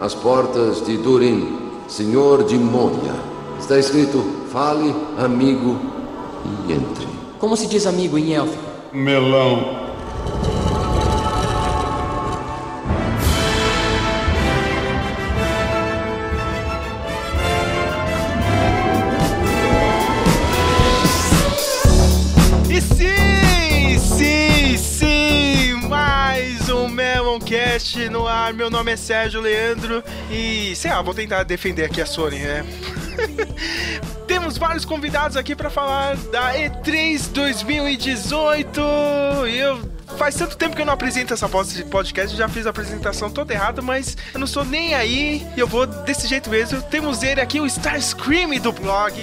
As portas de Durin, senhor de Moria. Está escrito: fale, amigo, e entre. Como se diz amigo em élfico? Melão. E sim, sim, sim, mais um Meloncast no ar. Meu nome é Sérgio Leandro e, sei lá, vou tentar defender aqui a Sony, né? Temos vários convidados aqui para falar da E3 2018 e eu Faz tanto tempo que eu não apresento essa podcast, já fiz a apresentação toda errada, mas eu não sou nem aí e eu vou desse jeito mesmo. Temos ele aqui, o Starscream do blog,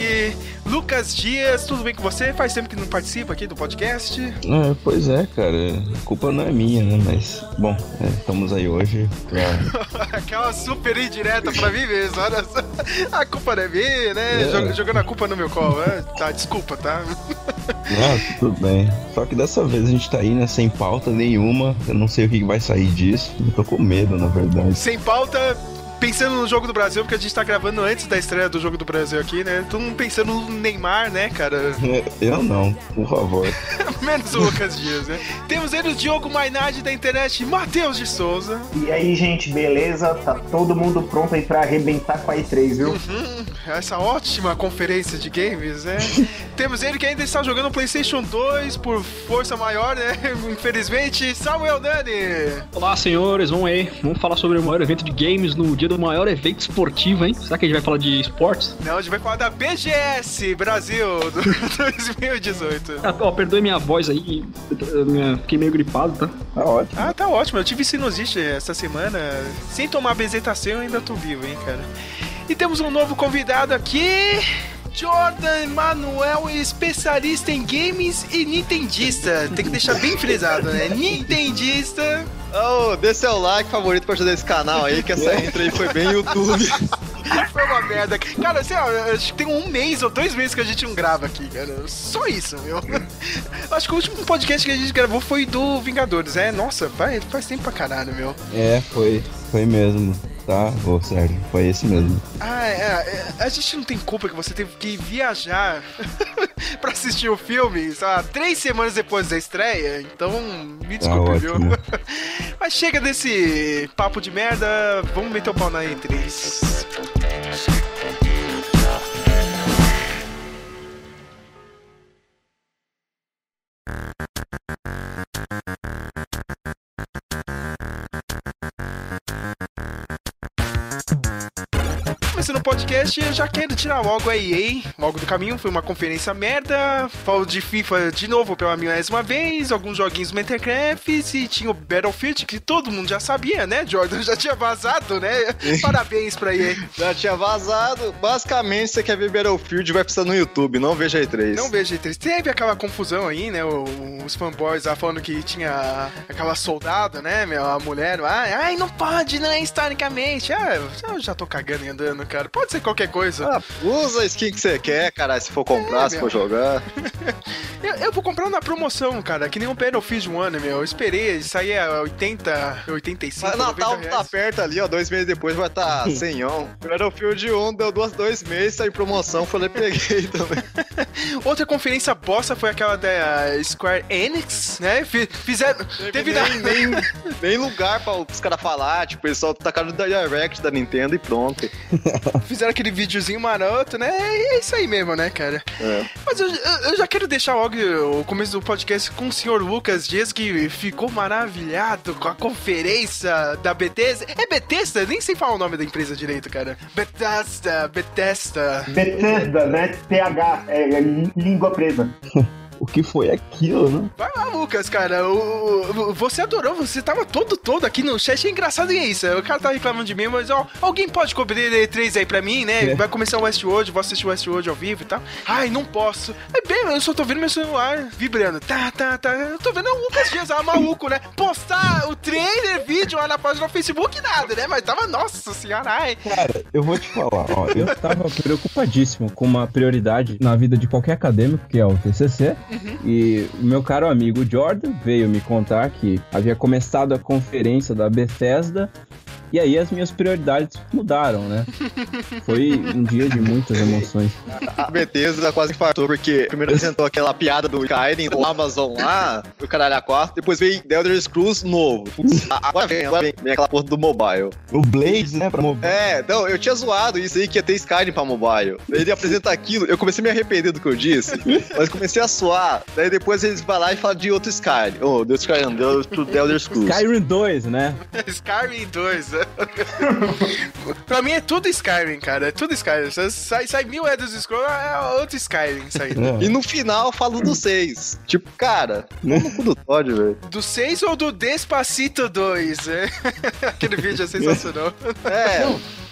Lucas Dias. Tudo bem com você? Faz tempo que não participa aqui do podcast. É, pois é, cara. A culpa não é minha, né? Mas, bom, é, estamos aí hoje pra... Aquela super indireta pra mim mesmo, olha só. A culpa não é minha, né? É. Jogando a culpa no meu colo, né? Tá, desculpa, tá? Ah, tudo bem. Só que dessa vez a gente tá aí, né, sem pauta nenhuma. Eu não sei o que vai sair disso. Eu tô com medo, na verdade. Sem pauta, pensando no jogo do Brasil, porque a gente tá gravando antes da estreia do jogo do Brasil aqui, né? Todo mundo pensando no Neymar, né, cara? É, Eu não, por favor. Menos o Lucas Dias, né? Temos ele o Diogo Mainardi da internet, Matheus de Souza. E aí, gente, beleza? Tá todo mundo pronto aí pra arrebentar com a E3, viu? Hum, essa ótima conferência de games, né? Temos ele que ainda está jogando o PlayStation 2 por força maior, né? Infelizmente, Samuel Dani. Olá, senhores, vamos aí. Vamos falar sobre o maior evento de games no dia do maior evento esportivo, hein? Será que a gente vai falar de esportes? Não, a gente vai falar da BGS Brasil do 2018. Ah, ó, perdoe minha voz aí, minha- fiquei meio gripado, tá? Tá ótimo. Ah, tá ótimo. Eu tive sinusite essa semana. Sem tomar bezetacil, eu ainda tô vivo, hein, cara. E temos um novo convidado aqui. Jordan Manuel, especialista em games e nintendista. Tem que deixar bem frisado, né? Nintendista. Ô, dê seu like favorito pra ajudar esse canal aí, que essa intro aí foi bem YouTube. Foi uma merda. Cara, sei lá, acho que tem um mês ou dois meses que a gente não grava aqui, cara. Só isso, meu. Acho que o último podcast que a gente gravou foi do Vingadores, é? Nossa, vai, faz tempo pra caralho, meu. É, foi. Foi mesmo. Tá? Ô, sério, foi esse mesmo. Ah, é, é, a gente não tem culpa que você teve que viajar pra assistir o filme, sei lá, três semanas depois da estreia, então me desculpe, viu? ótimo. Mas chega desse papo de merda, vamos meter o pau na E3. Começando o podcast, eu já quero tirar logo a EA, logo do caminho. Foi uma conferência merda. Falo de FIFA de novo pela milésima vez. Alguns joguinhos Minecraft e tinha o Battlefield, que todo mundo já sabia, né, Jordan? Já tinha vazado, né? Parabéns pra EA. Já tinha vazado. Basicamente, você quer ver Battlefield, vai precisar no YouTube, não veja E3. Não vejo E3. Teve aquela confusão aí, né? Os fanboys lá falando que tinha aquela soldada, né? Meu, a mulher. Ai, ai, não pode, né? Historicamente. Ah, eu já tô cagando e andando, cara. Pode ser qualquer coisa. Ah, usa a skin que você quer, caralho, se for comprar, É, se for jogar. Eu, eu vou comprar na promoção, cara, que nem um Battlefield One, meu. Eu esperei, sair a 80, 85, Mas 90 Natal tá reais. perto ali, ó, dois meses depois vai estar tá 100 on. Battlefield 1 deu duas, dois meses, saiu promoção, falei, peguei também. Outra conferência bosta foi aquela da Square Enix, né? Fi- Fizeram... Teve da... nem, nem, nem lugar pra os caras falar, tipo, eles só tacaram no Direct da Nintendo e pronto. Fizeram aquele videozinho maroto, né? É isso aí mesmo, né, cara? É. Mas eu, eu- já quero deixar logo o começo do podcast com o senhor Lucas Dias, que ficou maravilhado com a conferência da Bethesda. É Bethesda? Nem sei falar o nome da empresa direito, cara. Bethesda, Bethesda. Bethesda, né? TH, é, é língua presa. O que foi aquilo, né? Vai lá, Lucas, cara. O, o- você adorou, você tava todo, todo aqui no chat. É engraçado isso. O cara tá reclamando de mim, mas ó, alguém pode cobrir E3 aí pra mim, né? É. Vai começar o Westworld, vou assistir o Westworld ao vivo e tal. Ai, não posso. É bem, eu só tô vendo meu celular vibrando. Tá, tá, tá. Eu tô vendo o Lucas Dias lá, maluco, né? Postar o trailer, vídeo lá na página do Facebook, nada, né? Mas tava, nossa senhora, ai. Cara, eu vou te falar, ó, eu tava preocupadíssimo com uma prioridade na vida de qualquer acadêmico, que é o TCC, e o meu caro amigo Jordan veio me contar que havia começado a conferência da Bethesda E aí as minhas prioridades mudaram, né? Foi um dia de muitas emoções. A Bethesda quase infartou, porque primeiro apresentou aquela piada do Skyrim, do Amazon lá, o caralho a 4, depois veio The Elder Scrolls novo. Agora vem, agora vem, vem aquela porra do mobile. O Blaze, né, pra mobile. É, não, eu tinha zoado isso aí que ia ter Skyrim pra mobile. Ele apresenta aquilo, eu comecei a me arrepender do que eu disse, mas comecei a suar. Daí depois eles vão lá e falam de outro Skyrim. Oh, do Skyrim, The Elder Scrolls. Skyrim 2, né? Skyrim 2. pra mim é tudo Skyrim, cara. É tudo Skyrim. Sai, sai mil Elder Scrolls, é outro Skyrim saindo. É. E no final eu falo do 6. Tipo, cara, não no cu do Todd, velho. Do 6 ou do Despacito 2? É? Aquele vídeo é sensacional. É,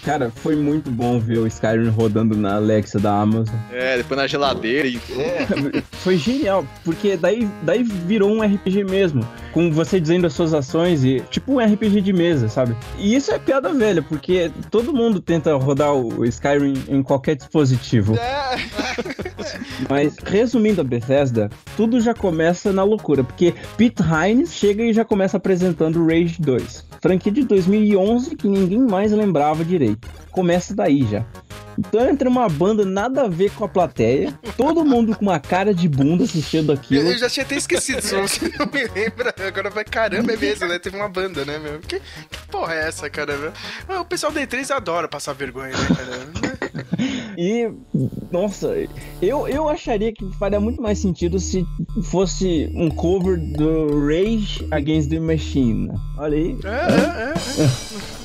Cara, foi muito bom ver o Skyrim rodando na Alexa da Amazon. é, depois na geladeira e. Foi genial, porque daí, daí virou um RPG mesmo, com você dizendo as suas ações e tipo um RPG de mesa, sabe? E isso é piada velha, porque todo mundo tenta rodar o Skyrim em qualquer dispositivo. É. Mas resumindo a Bethesda, tudo já começa na loucura, porque Pete Hines chega e já começa apresentando Rage 2, franquia de 2011 que ninguém mais lembrava direito. Começa daí já. Então entra uma banda nada a ver com a plateia, todo mundo com uma cara de bunda assistindo aquilo. Eu já tinha até esquecido, se você não me lembra. Agora vai, caramba, é mesmo, né? Teve uma banda, né, meu? Que, que porra é essa, caramba? O pessoal da E3 adora passar vergonha, né, caramba? E, nossa, eu, eu acharia que faria muito mais sentido se fosse um cover do Rage Against the Machine. Olha aí. É, é, é.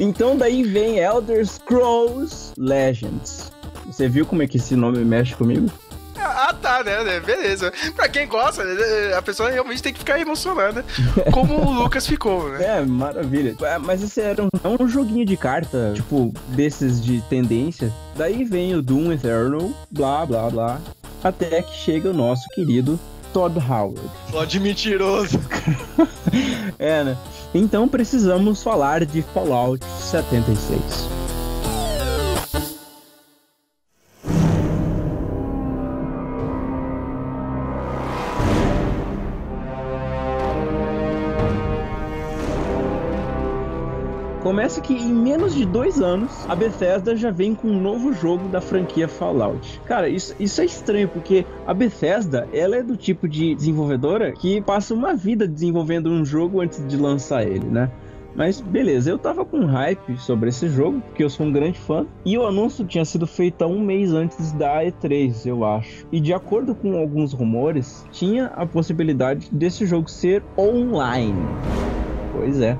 Então daí vem Elder Scrolls Legends. Você viu como é que esse nome mexe comigo? Ah, tá, né? né, Beleza. Pra quem gosta, né, a pessoa realmente tem que ficar emocionada. Como o Lucas ficou, né? É, maravilha. É, mas esse era um, é um joguinho de carta, tipo, desses de tendência. Daí vem o Doom Eternal, blá, blá, blá. Até que chega o nosso querido Todd Howard. Só de mentiroso. É, né? Então precisamos falar de Fallout 76. Começa que em menos de dois anos a Bethesda já vem com um novo jogo da franquia Fallout. Cara, isso, isso é estranho porque a Bethesda ela é do tipo de desenvolvedora que passa uma vida desenvolvendo um jogo antes de lançar ele, né? Mas beleza, eu tava com hype sobre esse jogo, porque eu sou um grande fã, e o anúncio tinha sido feito há um mês antes da E3, eu acho. E de acordo com alguns rumores, tinha a possibilidade desse jogo ser online. Pois é.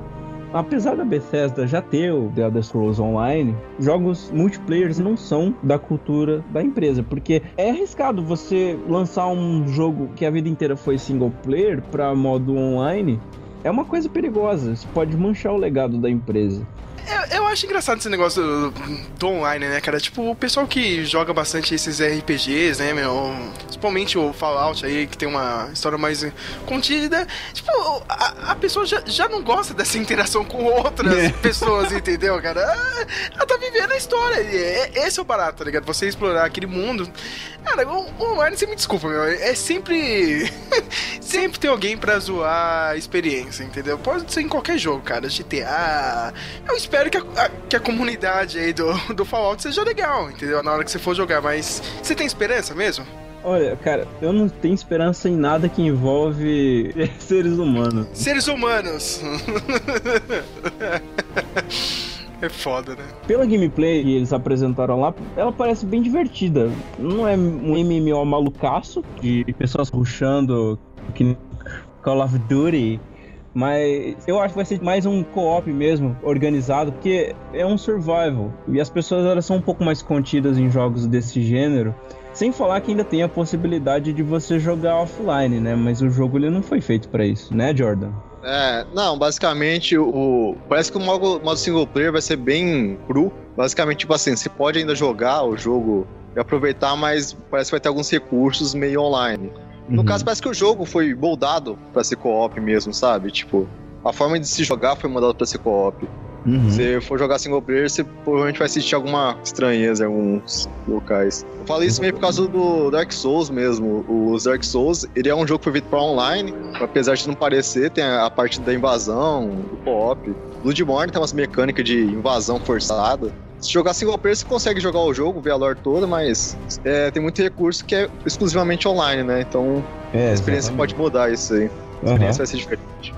Apesar da Bethesda já ter o The Elder Scrolls Online, jogos multiplayers não são da cultura da empresa, porque é arriscado você lançar um jogo que a vida inteira foi single player para modo online. É uma coisa perigosa, isso pode manchar o legado da empresa. Eu, eu acho engraçado esse negócio do, do online, né, cara? Tipo, o pessoal que joga bastante esses RPGs, né, meu? Principalmente o Fallout aí, que tem uma história mais contida. Tipo, a, a pessoa já, já não gosta dessa interação com outras pessoas, entendeu, cara? Ah, Ela tá vivendo a história. e é- esse é o barato, tá ligado? Você explorar aquele mundo. Cara, o, o online, você me desculpa, meu. É sempre. sempre tem alguém pra zoar a experiência, entendeu? Pode ser em qualquer jogo, cara. GTA. Eu espero que a, a- que a comunidade aí do, do Fallout seja legal, entendeu? Na hora que você for jogar, mas você tem esperança mesmo? Olha, cara, eu não tenho esperança em nada que envolve seres humanos. Seres humanos! é foda, né? Pela gameplay que eles apresentaram lá, ela parece bem divertida. Não é um MMO malucaço, de pessoas rushando que Call of Duty. Mas eu acho que vai ser mais um co-op mesmo, organizado, porque é um survival. E as pessoas elas são um pouco mais contidas em jogos desse gênero. Sem falar que ainda tem a possibilidade de você jogar offline, né? Mas o jogo ele não foi feito pra isso, né, Jordan? É, não, basicamente o. Parece que o modo, modo single player vai ser bem cru. Basicamente, tipo assim, você pode ainda jogar o jogo e aproveitar, mas parece que vai ter alguns recursos meio online. No Uhum. caso, parece que o jogo foi moldado pra ser co-op mesmo, sabe? Tipo, a forma de se jogar foi moldada pra ser co-op. Uhum. Se for jogar single player, você provavelmente vai sentir alguma estranheza em alguns locais. Eu falo isso meio por causa do Dark Souls mesmo. Os Dark Souls, ele é um jogo que foi feito pra online, apesar de não parecer, tem a parte da invasão, do co-op. Bloodborne tem umas mecânicas de invasão forçada. Se jogar single player, você consegue jogar o jogo, ver a lore toda, mas é, tem muito recurso que é exclusivamente online, né? Então É, a experiência pode mudar isso aí. A experiência vai ser diferente.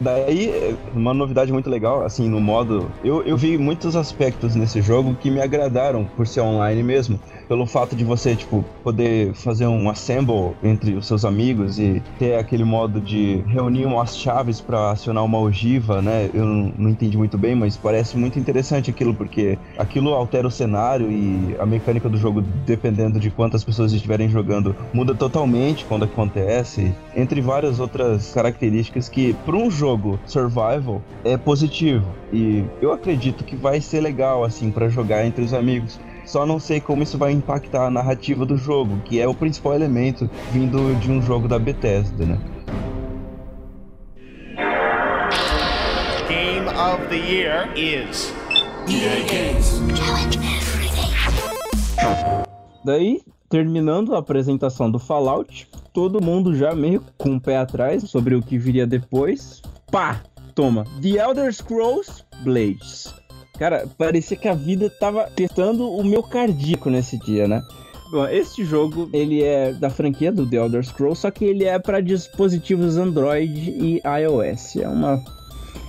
Daí, uma novidade muito legal, assim, no modo. Eu, eu vi muitos aspectos nesse jogo que me agradaram por ser online mesmo. Pelo fato de você, tipo, poder fazer um assemble entre os seus amigos e ter aquele modo de reunir umas chaves pra acionar uma ogiva, né? Eu não, entendi muito bem, mas parece muito interessante aquilo, porque aquilo altera o cenário e a mecânica do jogo, dependendo de quantas pessoas estiverem jogando, muda totalmente quando acontece, entre várias outras características que, para um jogo survival, é positivo. E eu acredito que vai ser legal, assim, pra jogar entre os amigos. Só não sei como isso vai impactar a narrativa do jogo, que é o principal elemento vindo de um jogo da Bethesda, né? Game of the year is Daí, terminando a apresentação do Fallout, todo mundo já meio com o pé atrás sobre o que viria depois. Pá! Toma! The Elder Scrolls Blades. Cara, parecia que a vida tava testando o meu cardíaco nesse dia, né? Bom, este jogo, ele é da franquia do The Elder Scrolls, só que ele é para dispositivos Android e iOS. É uma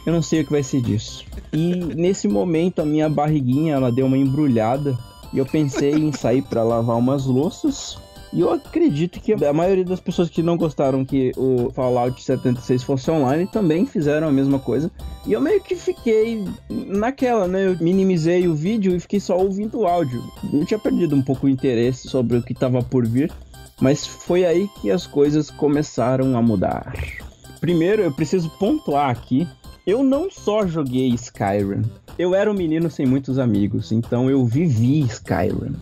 eu não sei o que vai ser disso. E nesse momento a minha barriguinha ela deu uma embrulhada e eu pensei em sair para lavar umas louças. E eu acredito que a maioria das pessoas que não gostaram que o Fallout 76 fosse online também fizeram a mesma coisa. E eu meio que fiquei naquela, né? Eu minimizei o vídeo e fiquei só ouvindo o áudio. Eu tinha perdido um pouco o interesse sobre o que estava por vir. Mas foi aí que as coisas começaram a mudar. Primeiro, eu preciso pontuar aqui. Eu não só joguei Skyrim. Eu era um menino sem muitos amigos, então eu vivi Skyrim.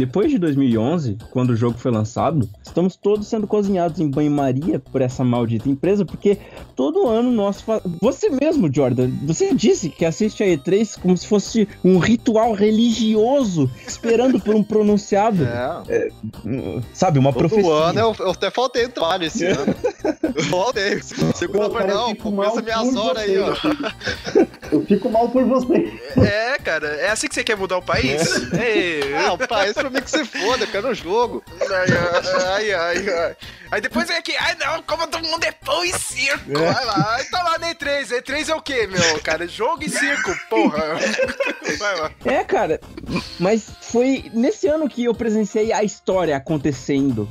Depois de 2011, quando o jogo foi lançado, estamos todos sendo cozinhados em banho-maria por essa maldita empresa, porque todo ano nós fa... Você mesmo, Jordan, você disse que assiste a E3 como se fosse um ritual religioso, esperando por um pronunciado, É. sabe, uma Todo profecia. ano eu, eu até faltei trabalho esse ano. Eu faltei. Segunda Pô, foi, cara, eu não, começa minhas horas aí, ó. Eu fico mal por você. É, cara, é assim que você quer mudar o país? Ei, Ah, o país pra mim que você foda, eu quero o jogo. Ai, ai, ai, ai. Aí depois vem aqui, ai não, como todo mundo é pão e circo. Vai lá, aí tá lá na E3. E3 é o quê, meu, cara? Jogo e circo, porra. Vai lá. É, cara, mas foi nesse ano que eu presenciei a história acontecendo.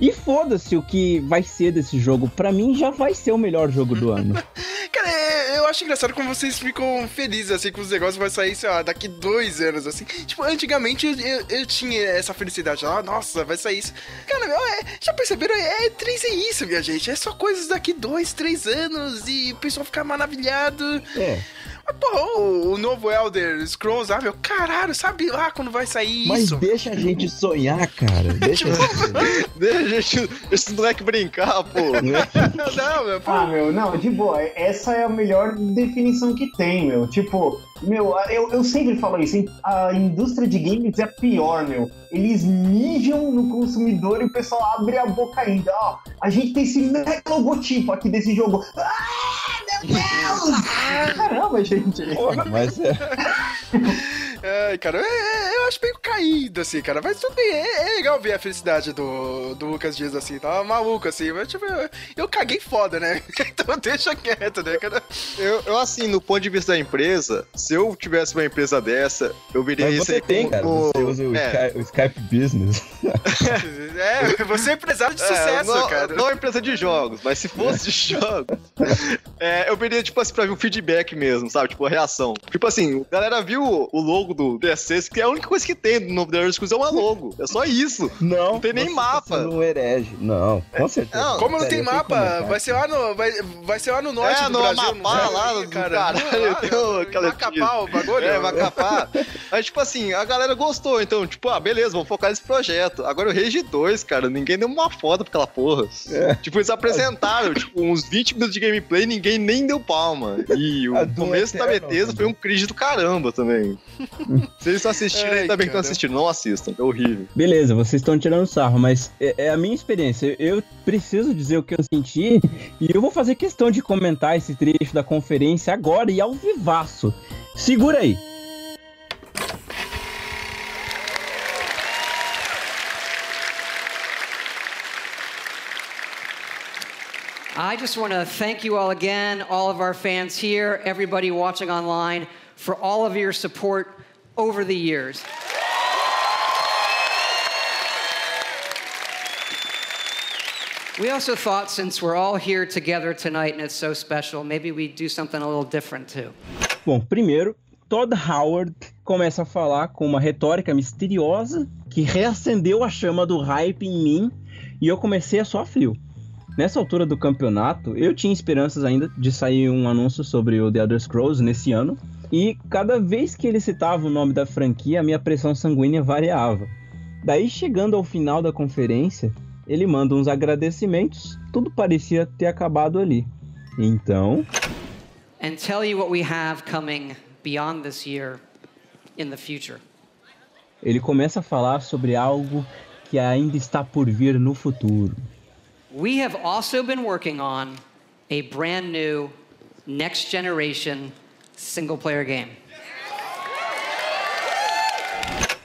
E foda-se o que vai ser desse jogo. Pra mim já vai ser o melhor jogo do ano. Cara, é- eu acho engraçado como vocês ficam felizes, assim, com os negócios vai sair, sei lá, daqui dois anos, assim. Tipo, antigamente eu, eu- eu tinha essa felicidade. Ah, nossa, vai sair isso. Cara, é- já perceberam? É, três é isso, minha gente. É só coisas daqui dois, três anos e o pessoal ficar maravilhado. É. Mas, porra, o, o novo Elder Scrolls, ah, meu, caralho, sabe lá quando vai sair Mas isso? deixa a gente sonhar, cara. Deixa a gente... Deixa gente- esse moleque brincar, pô. Não, meu, pô. Ah, meu, não, de boa. Essa é a melhor definição que tem, meu. Tipo, meu, eu, eu sempre falo isso, a indústria de games é a pior, meu. Eles mijam no consumidor e o pessoal abre a boca ainda. Ó, a gente tem esse mega logotipo aqui desse jogo. Ah, meu Deus! Caramba, gente. Porra, mas é. Ai, cara, é- é- eu acho meio caído, assim, cara. Mas tudo bem, é, é legal ver a felicidade do, do Lucas Dias, assim, tá maluco, assim. Mas, tipo, eu, eu caguei foda, né? Então deixa quieto, né, cara? Eu, eu, assim, no ponto de vista da empresa, se eu tivesse uma empresa dessa, eu viria Mas isso você aí tem, cara. como- Você usa o, é, Skype, o Skype Business. É, você é empresário de É, sucesso, não, cara. Não é empresa de jogos, mas se fosse de jogos, é, eu veria, tipo assim, pra ver um feedback mesmo, sabe? Tipo, a reação. Tipo assim, a galera viu o logo do DSC, que é a única coisa que tem no novo The Elder Scrolls é uma logo. É só isso. Não, Não tem nem você mapa. Tá sendo um herege. Não, com certeza. Não, Como não tem mapa, vai ser lá no, vai, vai ser lá no norte É, do no Brasil. Amapá, não lá sei, do caralho, tem o- aquela- Macapá, o bagulho. É, Macapá. Aí, tipo assim, a galera gostou, então, tipo, ah, beleza, vamos focar nesse projeto. Agora o Rage 2, cara, ninguém deu uma foto pra aquela porra. É. Tipo, eles apresentaram, tipo, uns 20 minutos de gameplay, ninguém nem deu palma. E o começo da Bethesda foi um cringe do caramba também. Se eles não assistiram, Ai, ainda bem que não cara. assistiram, não assistam, é horrível. Beleza, vocês estão tirando sarro, mas é, é a minha experiência. Eu preciso dizer o que eu senti e eu vou fazer questão de comentar esse trecho da conferência agora e ao vivaço. Segura aí. I just want to thank you all again, all of our fans here, everybody watching online, for all of your support over the years. We also thought since we're all here together tonight and it's so special, maybe we do something a little different too. Bom, primeiro, Todd Howard começa a falar com uma retórica misteriosa que reacendeu a chama do hype em mim e eu comecei a suar frio. Nessa altura do campeonato, eu tinha esperanças ainda de sair um anúncio sobre o The Elder Scrolls nesse ano, e cada vez que ele citava o nome da franquia, a minha pressão sanguínea variava. Daí, chegando ao final da conferência, ele manda uns agradecimentos, tudo parecia ter acabado ali. Então. And tell you what we have coming beyond this year in the future. Ele começa a falar sobre algo que ainda está por vir no futuro. We have also been working on a brand new next generation single player game.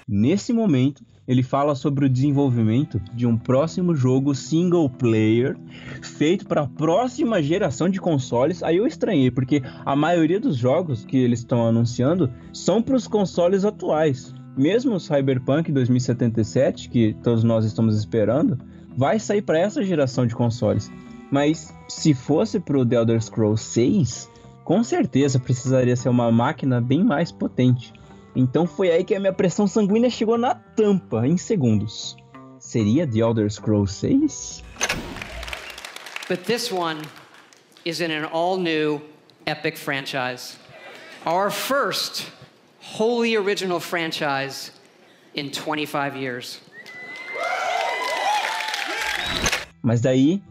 Nesse momento, ele fala sobre o desenvolvimento de um próximo jogo single player feito para a próxima geração de consoles. Aí eu estranhei, porque a maioria dos jogos que eles estão anunciando são para os consoles atuais. Mesmo o Cyberpunk 2077, que todos nós estamos esperando, vai sair para essa geração de consoles. Mas se fosse para o The Elder Scrolls 6, com certeza precisaria ser uma máquina bem mais potente. Então foi aí que a minha pressão sanguínea chegou na tampa em segundos. Seria The Elder Scrolls 6? But this one is in an all new epic franchise. Our first wholly original franchise in 25 years. Mas daí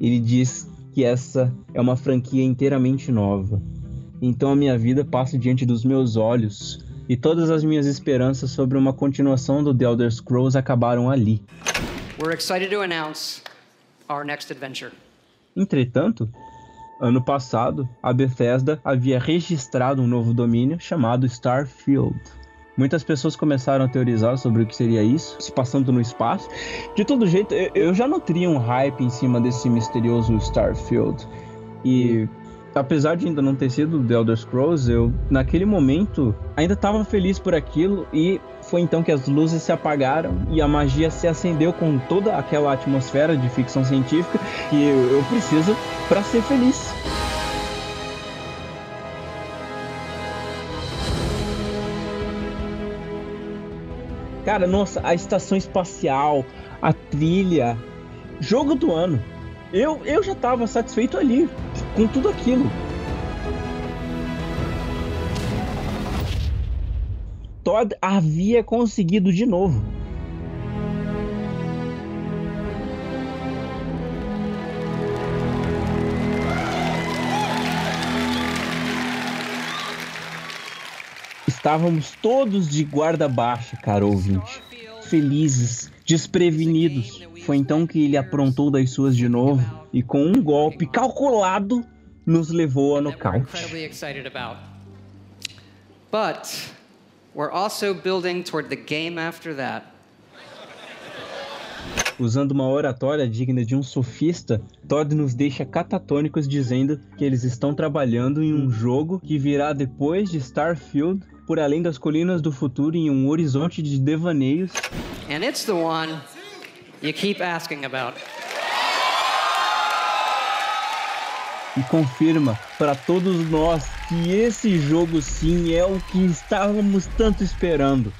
ele diz que essa é uma franquia inteiramente nova. Então a minha vida passa diante dos meus olhos e todas as minhas esperanças sobre uma continuação do The Elder Scrolls acabaram ali. We're excited to announce our next adventure. Entretanto, ano passado, a Bethesda havia registrado um novo domínio chamado Starfield. Muitas pessoas começaram a teorizar sobre o que seria isso, se passando no espaço. De todo jeito, eu já nutria um hype em cima desse misterioso Starfield. E apesar de ainda não ter sido The Elder Scrolls, eu naquele momento ainda estava feliz por aquilo e foi então que as luzes se apagaram e a magia se acendeu com toda aquela atmosfera de ficção científica que eu, preciso para ser feliz. Cara, nossa, a estação espacial, a trilha, jogo do ano. Eu, eu já tava satisfeito ali com tudo aquilo. Todd havia conseguido de novo. Estávamos todos de guarda baixa, caro ouvinte. Felizes, desprevenidos. Foi então que ele aprontou das suas de novo e com um golpe calculado nos levou a nocaute. But we're also building toward the game after that. Usando uma oratória digna de um sofista, Todd nos deixa catatônicos dizendo que eles estão trabalhando em um jogo que virá depois de Starfield por além das colinas do futuro em um horizonte de devaneios. And it's the one you keep asking about. E confirma para todos nós que esse jogo sim é o que estávamos tanto esperando.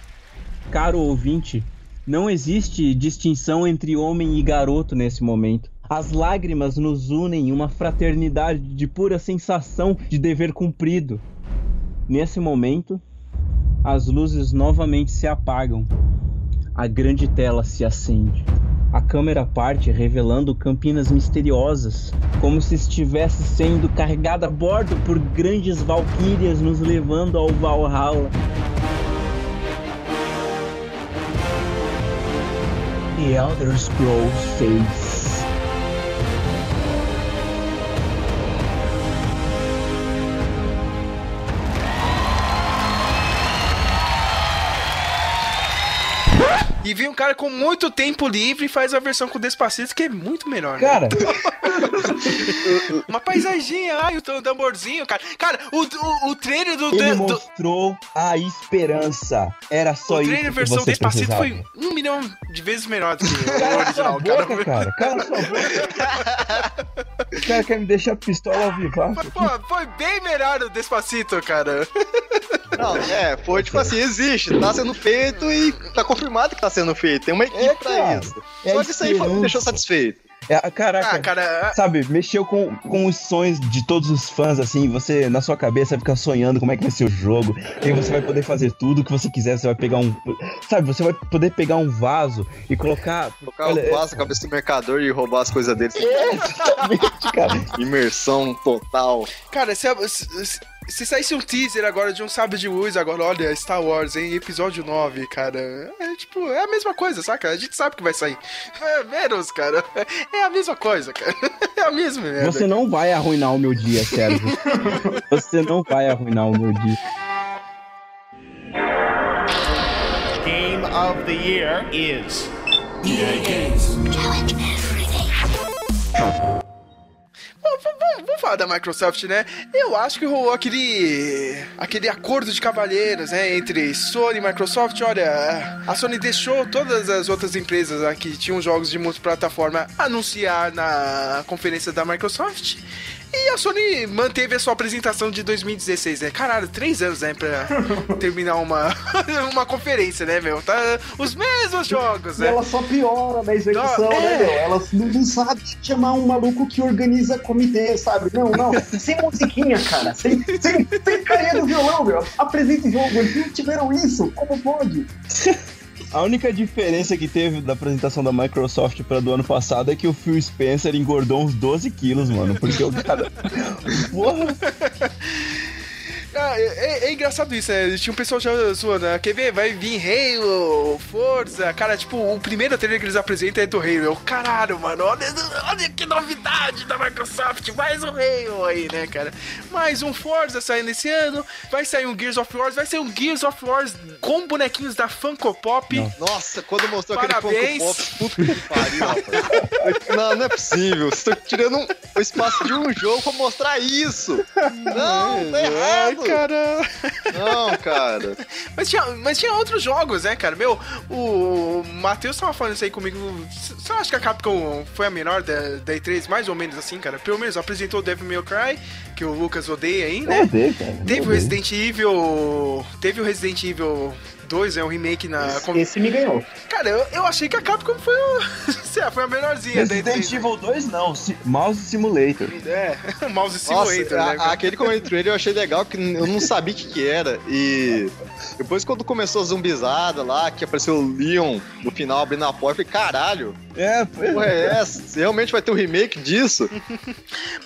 Caro ouvinte, não existe distinção entre homem e garoto nesse momento. As lágrimas nos unem em uma fraternidade de pura sensação de dever cumprido. Nesse momento, as luzes novamente se apagam. A grande tela se acende. A câmera parte, revelando campinas misteriosas, como se estivesse sendo carregada a bordo por grandes valquírias nos levando ao Valhalla. The Elder Scrolls 6. E vem um cara com muito tempo livre e faz a versão com Despacito, que é muito melhor, né? Cara, Uma paisaginha, ai, o tamborzinho, cara. Cara, o, o, o trailer do... ele do- mostrou a esperança. Era só o isso trailer que versão você Despacito precisava. foi um milhão de vezes melhor do que o Cala sua original, cara. boca, cara. Cala sua boca. O cara quer me deixar pistola. Mas, Pô, foi bem melhor o Despacito, cara. Não, é, foi tipo assim, existe, tá sendo feito e tá confirmado que tá sendo feito. Tem uma equipe É, pra isso. É Só que isso aí me deixou satisfeito. É, caraca, Ah, cara, sabe, mexeu com, com os sonhos de todos os fãs, assim, você, na sua cabeça, fica sonhando como é que vai ser o jogo, e aí você vai poder fazer tudo o que você quiser, você vai pegar um, sabe, você vai poder pegar um vaso e colocar, Colocar Olha, o vaso na cabeça do mercador e roubar as coisas dele. é, exatamente, cara, Imersão total. Cara, se, se, se saísse um teaser agora de um sábio de luz, agora olha, Star Wars, em episódio 9, cara. É tipo, é a mesma coisa, saca? A gente sabe que vai sair. É menos, cara. É a mesma coisa, cara. É a mesma merda. você não vai arruinar o meu dia, Sérgio, você não vai arruinar o meu dia. Game of the year is. Bom, v- Vamos, vamos falar da Microsoft, né? Eu acho que rolou aquele. aquele acordo de cavalheiros, né? Entre Sony e Microsoft. Olha, a Sony deixou todas as outras empresas né, que tinham jogos de multiplataforma anunciar na conferência da Microsoft. E a Sony manteve a sua apresentação de 2016, né? Caralho, três anos, né? Pra terminar uma, uma conferência, né, meu? Tá os mesmos jogos, E né? ela só piora na execução, Não, né, é. meu? Ela não, não sabe chamar um maluco que organiza comitê, sabe? Não, não. Sem musiquinha, cara. Sem, sem, sem carinha do violão, meu. Apresenta o jogo. Eles não tiveram isso. Como pode? A única diferença que teve da apresentação da Microsoft pra do ano passado é que o Phil Spencer engordou uns 12 quilos, mano, porque o cara... Porra! Ah, é, é- é engraçado isso, né? Tinha um pessoal já zoando, né? quer ver? Vai vir Halo, Forza. Cara, tipo, o primeiro trailer que eles apresentam é do Halo. Eu, caralho, mano, olha, olha que novidade da Microsoft. Mais um Halo aí, né, cara? Mais um Forza saindo esse ano. Vai sair um Gears of War. Vai ser um Gears of War com bonequinhos da Funko Pop. Nossa, quando mostrou Parabéns. aquele Funko Pop, puta que pariu, rapaz. Não, não é possível. Você tá tirando um- o espaço de um jogo pra mostrar isso. Não, tá errado. Cara. Não, cara. Mas tinha, mas tinha outros jogos, né, cara? Meu, o Matheus tava falando isso aí comigo. Você acha que a Capcom foi a menor da, da E3? Mais ou menos assim, cara? Pelo menos apresentou o Devil May Cry, que o Lucas odeia aí, né? Odeio, cara. Teve o. Resident Evil. Teve o Resident Evil 2, é um remake na. com- Esse me ganhou. Cara, eu, eu achei que a Capcom foi o. lá, foi a menorzinha da Resident E3. Evil 2 não, Si- Mouse Simulator. É, Mouse Nossa, Simulator, a- né? cara? aquele Command Trailer eu achei legal, porque eu não sabia o que, que era. E depois quando começou a zumbizada lá, que apareceu o Leon no final abrindo a porta, eu falei, caralho, É, porra é essa? Você realmente vai ter um remake disso?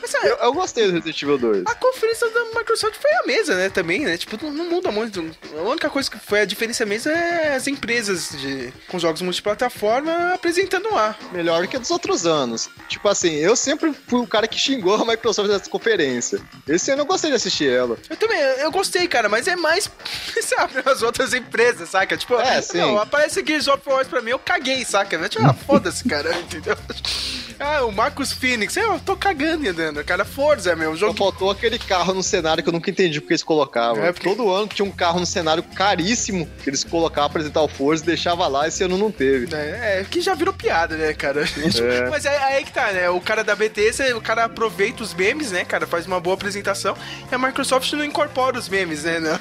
Mas, sabe, Eu, eu gostei do Resident Evil 2. A conferência da Microsoft foi a mesa, né? Também, né? Tipo, não, não muda muito. A única coisa que foi a diferença mesmo é as empresas de, com jogos multiplataforma apresentando lá. Melhor que dos outros anos. Tipo assim, eu sempre fui o cara que xingou a Microsoft nessa conferência. Esse ano eu gostei de assistir ela. Eu também, eu gostei, cara, mas é mais, sabe, as outras empresas, saca? Tipo, É, sim. não, aparece Gears of War pra mim, eu caguei, saca? Tipo, ah, foda-se, cara, entendeu? Ah, o Marcos Phoenix, eu tô cagando e andando, cara, Forza, meu, Só jogo faltou aquele carro no cenário que eu nunca entendi porque eles colocavam. É, porque- Todo ano tinha um carro no cenário caríssimo que eles colocavam pra apresentar o Forza e deixava lá, esse ano não teve. É, é, que já virou piada, né, cara? É. Mas é aí que tá, né? O cara da BT, o cara aproveita os memes, né, cara? Faz uma boa apresentação. E a Microsoft não incorpora os memes, né? na-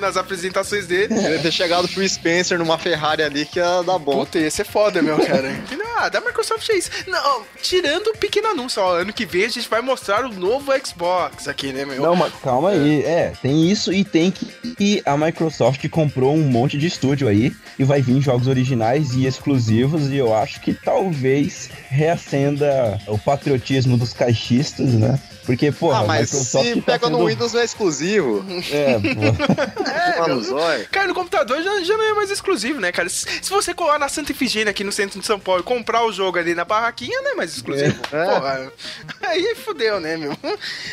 nas apresentações dele. Ele ter chegado pro Spencer numa Ferrari ali que ia dar bom. Puta, ia ser foda, meu, cara. Não, ah, da Microsoft é isso. Não, tirando o pequeno anúncio, ó, ano que vem a gente vai mostrar o novo Xbox aqui, né, meu? Não, mas calma aí. É, tem isso e tem que, que a Microsoft comprou um monte de estúdio aí e vai vir jogos originais e exclusivos e eu acho que talvez reacenda o patriotismo dos caixistas, né? Porque, porra, ah, mas Microsoft se tá pega no sendo- Windows não é exclusivo. É, pô. É, meu. Cara, no computador já, já não é mais exclusivo, né, cara? Se, se você colar na Santa Efigênia aqui no centro de São Paulo e comprar o jogo ali na barraquinha, não é mais exclusivo. É. Porra, aí fudeu, né, meu?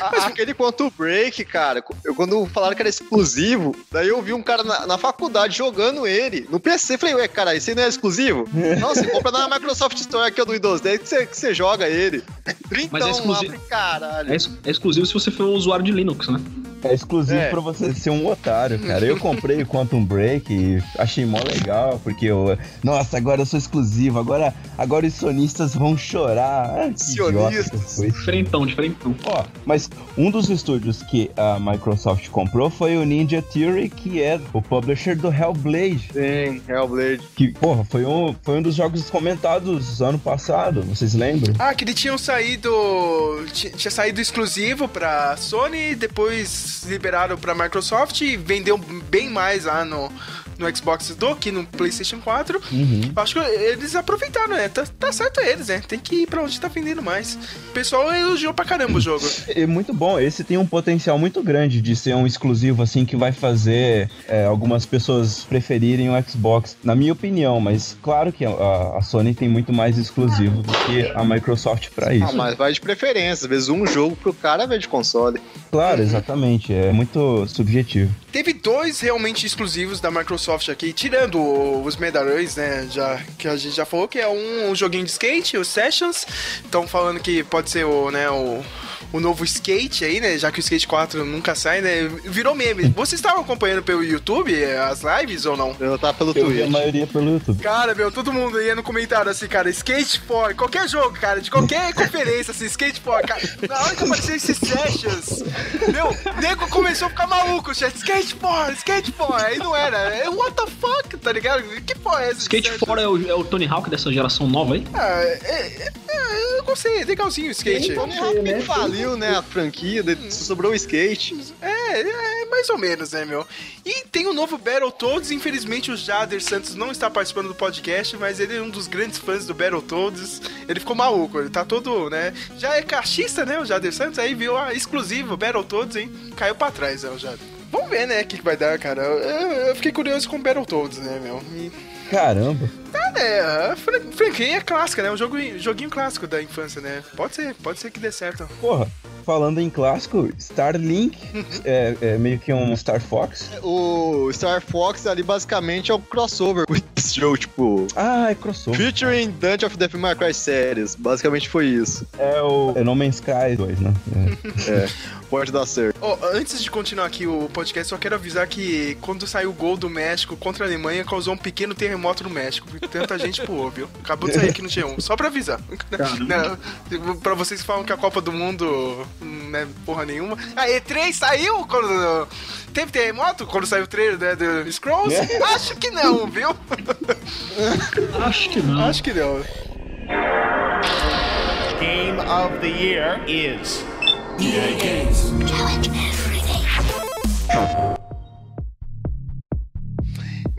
A- Aquele Quantum Break, cara, eu, quando falaram que era exclusivo, daí eu vi um cara na, na faculdade jogando ele no PC. Falei, ué, cara, esse aí não é exclusivo? não, você compra na Microsoft Store aqui, ó, do Windows 10, que você, que você joga ele. 30 Mas é exclusivo. lá, caralho. É, ex- é exclusivo se você for um usuário de Linux, né? É exclusivo É. pra você ser um otário, cara. Eu comprei o Quantum Break e achei mó legal, porque eu. Nossa, agora eu sou exclusivo, agora, agora os sonistas vão chorar. Ah, idiota que eu Sionistas. fui. Diferentão, diferentão. Ó, mas um dos estúdios que a Microsoft comprou foi o Ninja Theory, que é o publisher do Hellblade. Sim, Hellblade. Que, porra, foi um, foi um dos jogos comentados ano passado, vocês lembram? Ah, que eles tinham saído. ti- Tinha saído exclusivo pra Sony, depois liberaram pra Microsoft e vendeu bem mais lá no, no Xbox do que no PlayStation 4. Uhum. Acho que eles aproveitaram, né? Tá, tá certo eles, né? Tem que ir pra onde tá vendendo mais. O pessoal elogiou pra caramba o jogo. É muito bom, esse tem um potencial muito grande de ser um exclusivo assim que vai fazer é, algumas pessoas preferirem o Xbox, na minha opinião, mas claro que a, a Sony tem muito mais exclusivo do que a Microsoft pra isso. Ah, mas vai de preferência. Às vezes um jogo pro cara vem de console. Claro, exatamente, é muito subjetivo. Teve dois realmente exclusivos da Microsoft aqui, tirando os medalhões, né? Já, que a gente já falou que é um, um joguinho de skate, o Sessions. Estão falando que pode ser o, né, o, o novo skate aí, né? Já que o Skate 4 nunca sai, né? Virou meme. Vocês estavam acompanhando pelo YouTube eh, as lives ou não? Eu tava pelo vi a maioria pelo YouTube. Cara, meu, todo mundo ia no comentário assim, cara, Skate 4, qualquer jogo, cara, de qualquer conferência, assim, Skate 4, cara. Na hora que apareceu esses sessions, meu, o nego começou a ficar maluco, chat, Skate 4, Skate 4, aí não era, é what the fuck, tá ligado? Que porra é essa? Skate sessions? 4 é o, é o Tony Hawk dessa geração nova aí? Ah, é, é, eu gostei, é legalzinho o skate. Tony Hawk faliu, né, a franquia, daí sobrou o skate. É, é, mais ou menos, né, meu? E tem o novo Battletoads, infelizmente o Jader Santos não está participando do podcast, mas ele é um dos grandes fãs do Battletoads. Ele ficou maluco, ele tá todo, né? Já é caixista, né, o Jader Santos, aí viu, ah, exclusivo, Battletoads, hein? Caiu pra trás, né, o Jader. Vamos ver, né, o que, que vai dar, cara. Eu, eu fiquei curioso com Battletoads, né, meu? E, Caramba. Ah, né, franquia é clássica, né? Um jogo, joguinho clássico da infância, né? Pode ser, pode ser que dê certo. Porra, falando em clássico, Starlink é, é meio que um Star Fox. O Star Fox ali basicamente é um crossover com esse jogo, tipo. Ah, é crossover. Featuring Dungeon of Devil May Cry Series. Basicamente foi isso. É o é No Man's Sky 2, né? É. Pode dar certo. Ó, antes de continuar aqui o podcast, só quero avisar que quando saiu o gol do México contra a Alemanha, causou um pequeno terremoto no México. Tanta gente pulou, viu? Acabou de sair aqui no G1, só pra avisar. Não, pra vocês que falam que a Copa do Mundo não é porra nenhuma. A E3 saiu quando. Teve terremoto quando saiu o trailer né, do Scrolls? Acho que não, viu? Acho que não. Acho que não. Game of the year is.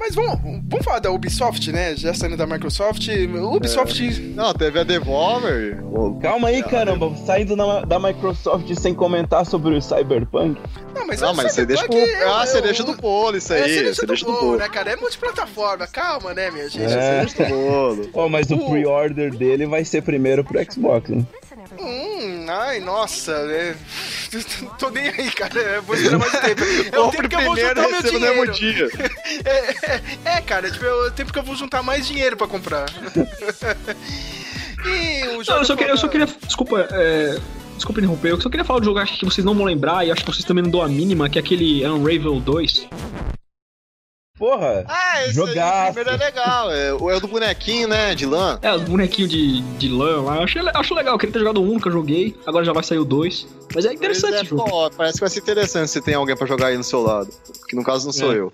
Mas vamos, vamos falar da Ubisoft, né? Já saindo da Microsoft. Ubisoft. Não, teve a Devolver. Calma aí, caramba. Saindo na- da Microsoft sem comentar sobre o Cyberpunk. Não, mas, Não, o mas você deixa pro. É- Ah, você é deixa o- do bolo isso É, aí. você deixa Você do deixa do bolo, bolo. né, cara? É multiplataforma. Calma, né, minha gente? É. Você deixa do bolo. Ó, mas o O- pre-order dele vai ser primeiro pro Xbox, hein? Hum, ai, nossa, né? Tô nem aí, cara. Eu vou esperar mais tempo. É o tempo que eu vou juntar meu dinheiro. dia. É, é, é, cara, tipo, é o tempo que eu vou juntar mais dinheiro pra comprar. e o Não, jogo. eu só queria, eu só queria desculpa, é, desculpa interromper, eu só queria falar de um jogo acho que vocês não vão lembrar e acho que vocês também não dão a mínima, que é aquele Unravel 2. Porra! Ah, esse Jogaço. aí é legal. É, o- é o do bonequinho, né? De lã. É, os bonequinhos de, de lã lá, eu acho, acho legal, eu queria ter jogado um, nunca joguei, agora já vai sair o 2. Mas é interessante Mas o é, jogo. pô, parece que vai ser interessante se tem alguém pra jogar aí no seu lado. Que no caso não sou É. eu.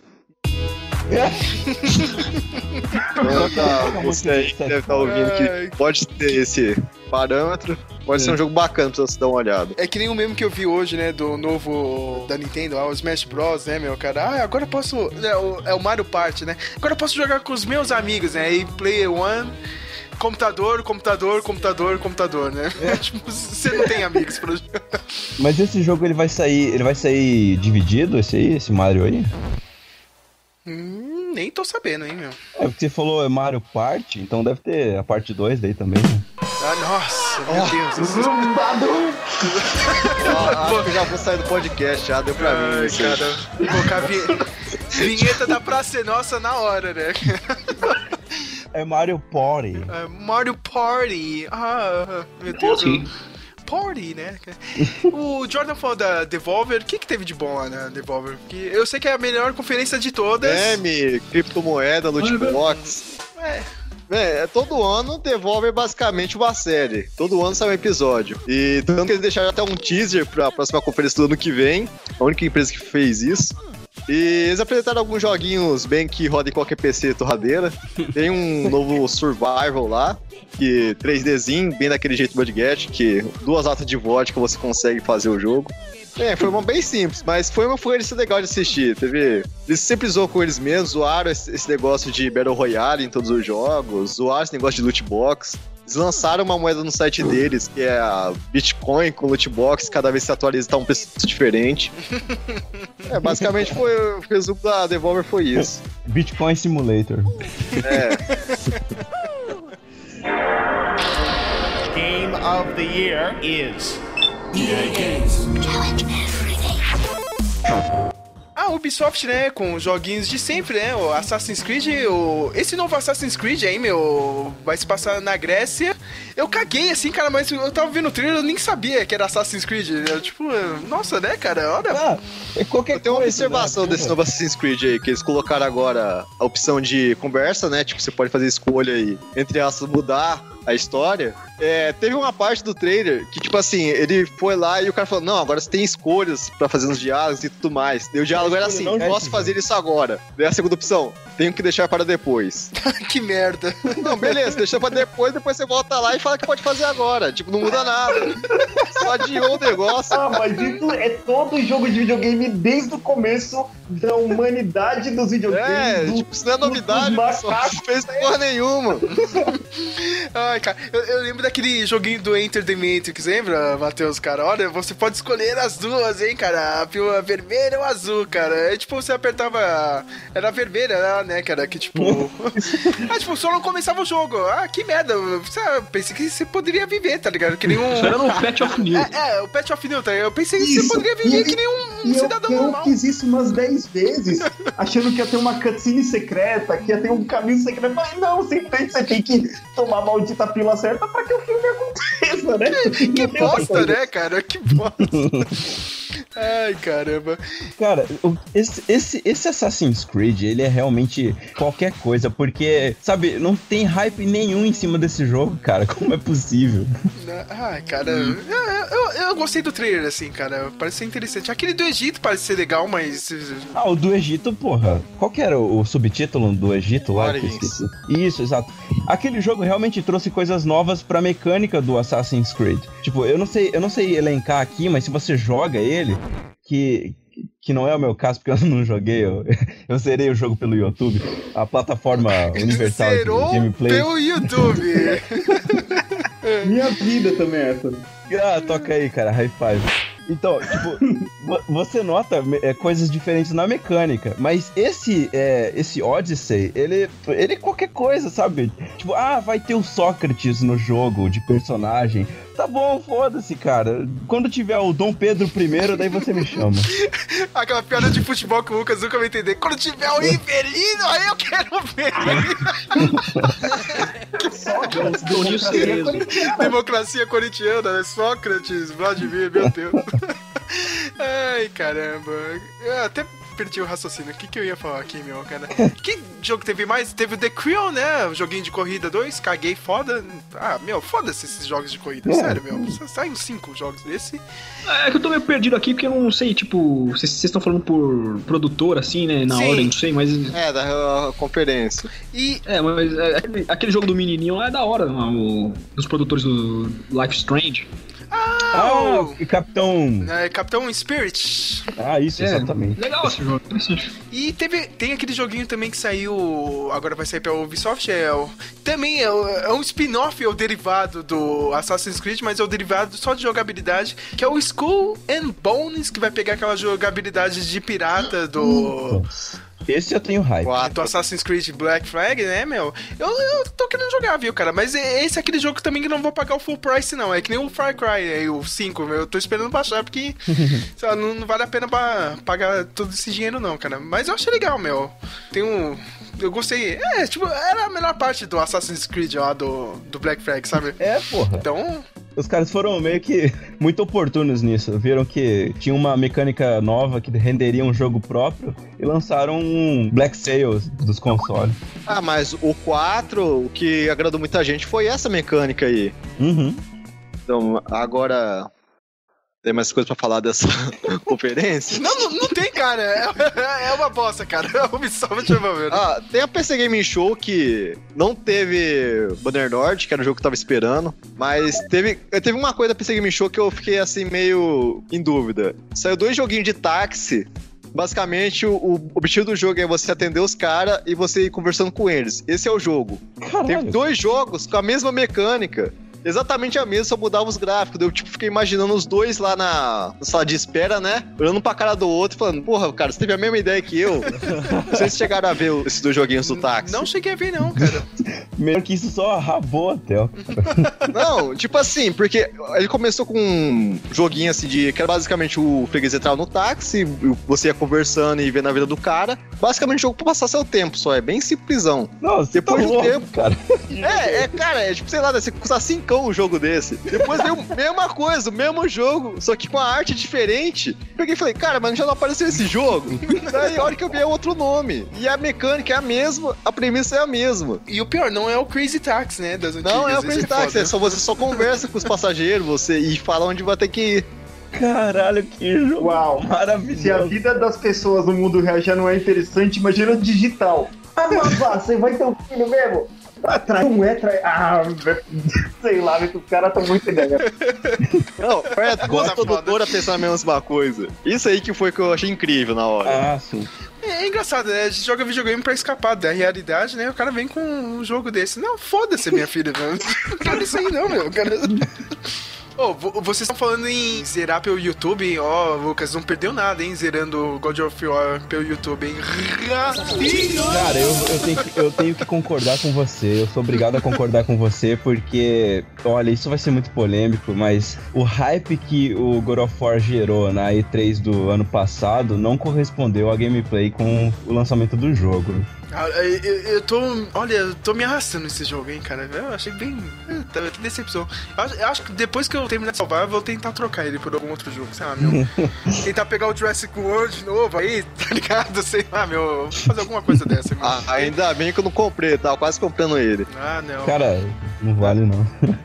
Você aí que deve estar ouvindo que pode ter esse parâmetro, pode ser um jogo bacana pra você dar uma olhada. É que nem o meme que eu vi hoje, né, do novo da Nintendo, ah, o Smash Bros, né, meu cara? Ah, agora eu posso. É o, é o Mario Party, né? Agora eu posso jogar com os meus amigos, né? E Player One. Computador, computador, computador, computador, né? tipo, você não tem amigos pra jogar. Mas esse jogo ele vai sair. Ele vai sair dividido, esse aí, esse Mario aí? Hum, nem tô sabendo, hein, meu. É porque você falou é Mario Party, então deve ter a parte 2 daí também. né? Ah, nossa, meu Deus. Isso... Ah, acho que eu já vou sair do podcast, já deu pra mim. Ai, isso aí. cara. Colocar a vi- vinheta da Praça Ser Nossa na hora, né? É Mario Party. É, Mario Party. Ah, meu Deus. Party. Party, né? O Jordan falou da Devolver. O que, que teve de bom lá na Devolver? Porque eu sei que é a melhor conferência de todas. Meme, criptomoeda, loot box. É. É, é, todo ano devolve basicamente uma série. Todo ano sai um episódio. E tanto que eles deixaram até um teaser pra próxima conferência do ano que vem. A única empresa que fez isso. E eles apresentaram alguns joguinhos bem que rodem em qualquer PC torradeira. Tem um novo Survival lá, que 3Dzinho, bem daquele jeito Budget, que duas latas de vodka você consegue fazer o jogo. É, foi uma bem simples, mas foi uma foi legal de assistir. Teve. Eles sempre zoam com eles mesmos, zoaram esse, esse negócio de Battle Royale em todos os jogos, zoaram esse negócio de loot box. Eles lançaram uma moeda no site deles, que é a Bitcoin com loot box, cada vez que se atualiza tá um preço diferente. É, basicamente foi o resumo da Devolver foi isso. Bitcoin Simulator. É, Game of the year is. A Ubisoft, né, com os joguinhos de sempre, né? O Assassin's Creed, o... esse novo Assassin's Creed aí, meu, vai se passar na Grécia. Eu caguei assim, cara, mas eu tava vendo o trailer, eu nem sabia que era Assassin's Creed. Eu, tipo, nossa, né, cara? Olha. Ah, é qualquer Eu tenho uma coisa, observação né? desse novo Assassin's Creed aí, que eles colocaram agora a opção de conversa, né? Tipo, você pode fazer escolha aí, entre aspas, mudar a história. É, teve uma parte do trailer que, tipo assim, ele foi lá e o cara falou: Não, agora você tem escolhas pra fazer nos diálogos e tudo mais. E o diálogo era assim: Não, Posso fazer isso agora. Daí a segunda opção: Tenho que deixar para depois. que merda. Não, beleza, deixa pra depois, depois você volta lá e fala que pode fazer agora. Tipo, não muda nada. Só adiou o negócio. Ah, mas isso é todo jogo de videogame desde o começo da humanidade dos videogames. É, do- tipo, isso não é novidade, pessoal. Não fez porra nenhuma. Ai, cara, eu, eu lembro daquele joguinho do Enter the Matrix, lembra, Matheus, cara? Olha, você pode escolher as duas, hein, cara? A pílula vermelha ou azul, cara. É tipo, você apertava. Era vermelha, né, cara? Que tipo. ah, tipo, só não começava o jogo. Ah, que merda. Você- Eu pensei que você poderia viver, tá ligado? Que nem um. Isso era no Patch of New. É, é, o Patch of New, tá? Eu pensei que Isso. você poderia viver E- que nem um, E eu, cidadão eu normal. fiz isso umas 10 vezes, achando que ia ter uma cutscene secreta, que ia ter um caminho secreto. Mas não, simplesmente você tem que tomar a maldita pila certa pra que o filme aconteça, né? Que outra bosta, né, cara? Que bosta. Ai, caramba. Cara, esse, esse, esse Assassin's Creed, ele é realmente qualquer coisa, porque, sabe, não tem hype nenhum em cima desse jogo, cara. Como é possível? Ai, cara, eu, eu, eu gostei do trailer, assim, cara. Parece ser interessante. Aquele do Egito parece ser legal, mas. Ah, o do Egito, porra. Qual que era o, o subtítulo do Egito lá? Esqueci. Isso, exato. Aquele jogo realmente trouxe coisas novas pra mecânica do Assassin's Creed. Tipo, eu não sei, eu não sei elencar aqui, mas se você joga ele, que que não é o meu caso, porque eu não joguei, eu, eu zerei o jogo pelo YouTube, a plataforma universal de Zerou gameplay. pelo YouTube. Minha vida também é essa. Ah, toca aí, cara, high five. Então, tipo, você nota é, coisas diferentes na mecânica, mas esse é, esse Odyssey, ele, ele é qualquer coisa, sabe? Tipo, ah, vai ter o Sócrates no jogo de personagem. Tá bom, foda-se, cara. Quando tiver o Dom Pedro I, daí você me chama. Aquela piada de futebol que o Lucas nunca vai entender. Quando tiver o Riverino, aí eu quero ver. Sócrates. Democracia corintiana, né? Sócrates, Vladimir, meu Deus. Ai, caramba. É, Até perdi o raciocínio. O que, que eu ia falar aqui, meu, cara? que jogo teve mais? Teve o The Crew, né? O joguinho de corrida 2. Caguei foda. Ah, meu, foda-se esses jogos de corrida. É. Sério, meu. Saem cinco jogos desse. É que eu tô meio perdido aqui porque eu não sei, tipo, vocês estão falando por produtor, assim, né? Na Sim. ordem, não sei, mas. É, da uh, conferência. E É, mas é, aquele, aquele jogo do menininho lá é da hora, o, dos produtores do Life Strange. Ah, o- e Capitão. é, Capitão Spirit. Ah, isso, É, exatamente. Legal esse jogo, interessante. E teve, tem aquele joguinho também que saiu. Agora vai sair pela Ubisoft. É, o- também é, o- é um spin-off, é o derivado do Assassin's Creed, mas é o derivado só de jogabilidade, que é o Skull and Bones, que vai pegar aquela jogabilidade de pirata do. Esse eu tenho hype. Quatro. Assassin's Creed Black Flag, né, meu? Eu, eu tô querendo jogar, viu, cara? Mas esse é aquele jogo também que não vou pagar o full price, não. É que nem o Far Cry, aí, o 5, meu. Eu tô esperando baixar, porque sei lá, não, não vale a pena pra pagar todo esse dinheiro, não, cara. Mas eu achei legal, meu. Tem um. Eu gostei. É, tipo, era a melhor parte do Assassin's Creed lá do, do Black Flag, sabe? É, porra. Então, Os caras foram meio que muito oportunos nisso. Viram que tinha uma mecânica nova que renderia um jogo próprio e lançaram um Black Sails dos consoles. Ah, mas o 4, o que agradou muita gente foi essa mecânica aí. Uhum. Então, agora. Tem mais coisas pra falar dessa conferência? não, não, não tem, cara. É, é uma bosta, cara. A Ubisoft é. Ah, tem a PC Gaming Show que não teve Bannerlord, que era o jogo que eu tava esperando, mas teve, teve uma coisa da PC Gaming Show que eu fiquei assim meio em dúvida. Saiu dois joguinhos de táxi. Basicamente, o, o objetivo do jogo é você atender os caras e você ir conversando com eles. Esse é o jogo. Teve Caralho. dois jogos com a mesma mecânica exatamente a mesma, só mudava os gráficos. Eu, tipo, fiquei imaginando os dois lá na, na sala de espera, né? Olhando pra cara do outro e falando, porra, cara, você teve a mesma ideia que eu. Vocês chegaram a ver esses dois joguinhos do táxi? Não cheguei a ver, não, cara. Melhor que isso só rabou até. não, tipo assim, porque ele começou com um joguinho assim de. que era basicamente o freguês entrar no táxi, você ia conversando e vendo a vida do cara. Basicamente o jogo pra passar seu tempo só, é bem simplesão. Não, você tá Depois tá louco, tempo. Cara. É, é, cara, é tipo, sei lá, né, você custa 5 jogou um jogo desse. Depois deu mesma coisa, o mesmo jogo, só que com a arte diferente. Peguei e falei, cara, mas já não apareceu esse jogo? Daí a hora que eu vi é outro nome. E a mecânica é a mesma, a premissa é a mesma. E o pior, não é o Crazy Taxi, né? Das não é o Crazy é Taxi, é só você só conversa com os passageiros você e fala onde vai ter que ir. Caralho, que jogo Uau. maravilhoso. Se a vida das pessoas no mundo real já não é interessante, imagina o digital. Ah, mas você vai ter um filho mesmo? Atrai um é trai... Ah, sei lá, os caras estão muito ideia. Não, é duas Tá produtoras pensando a mesma coisa. Isso aí que foi que eu achei incrível na hora. Ah, sim. É, é engraçado, né? A gente joga videogame pra escapar da realidade, né? O cara vem com um jogo desse. Não, foda-se, minha filha, velho. Não quero isso aí, não, meu. Eu Quero... Vo- vocês estão falando em zerar pelo YouTube, ó, Lucas, não perdeu nada, hein, zerando God of War pelo YouTube, hein? Cara, eu, eu, tenho que, eu tenho que concordar com você. Eu sou obrigado a concordar com você, porque, olha, isso vai ser muito polêmico, mas o hype que o God of War gerou na E3 do ano passado não correspondeu à gameplay com o lançamento do jogo. Eu, eu- eu tô. Olha, eu tô me arrastando nesse jogo, hein, cara. Eu achei bem. Que decepção. Eu acho, eu acho que depois que eu terminar de salvar, eu vou tentar trocar ele por algum outro jogo, sei lá, meu. tentar pegar o Jurassic World de novo aí, tá ligado? Sei lá, meu. Fazer alguma coisa dessa, meu. Ah, ainda bem que eu não comprei, tava quase comprando ele. Ah, não. Cara, não vale não.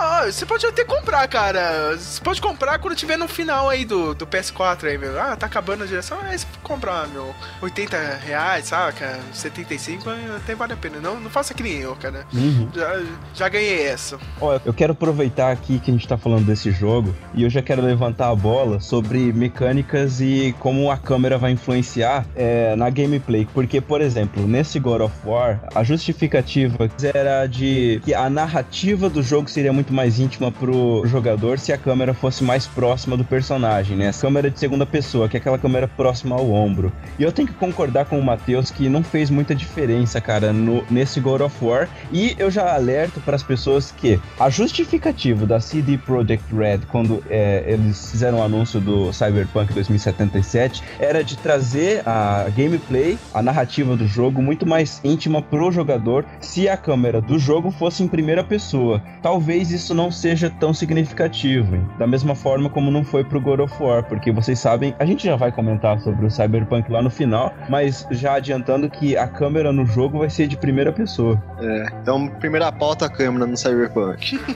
Ah, você pode até comprar, cara. Você pode comprar quando tiver no final aí do, do PS4 aí, meu. Ah, tá acabando a geração. Aí você comprar, meu. 80 reais, saca? 75, até vale a pena. Não, não faça que nem eu, cara. Uhum. Já, já ganhei essa. Ó, eu quero aproveitar aqui que a gente tá falando desse jogo e eu já quero levantar a bola sobre mecânicas e como a câmera vai influenciar é, na gameplay. Porque, por exemplo, nesse God of War, a justificativa era de que a narrativa do jogo seria muito mais íntima pro jogador se a câmera fosse mais próxima do personagem, né? A câmera de segunda pessoa, que é aquela câmera próxima ao ombro. E eu tenho que concordar com o Matheus que não fez muita diferença, cara, no, nesse God of War. E eu já alerto para as pessoas que a justificativa da CD Projekt Red quando é, eles fizeram o anúncio do Cyberpunk 2077 era de trazer a gameplay, a narrativa do jogo muito mais íntima pro jogador se a câmera do jogo fosse em primeira pessoa. Talvez isso não seja tão significativo, hein? da mesma forma como não foi pro God of War, porque vocês sabem, a gente já vai comentar sobre o Cyberpunk lá no final, mas já adiantando que a câmera no jogo vai ser de primeira pessoa. É, então, primeira pauta a câmera no Cyberpunk.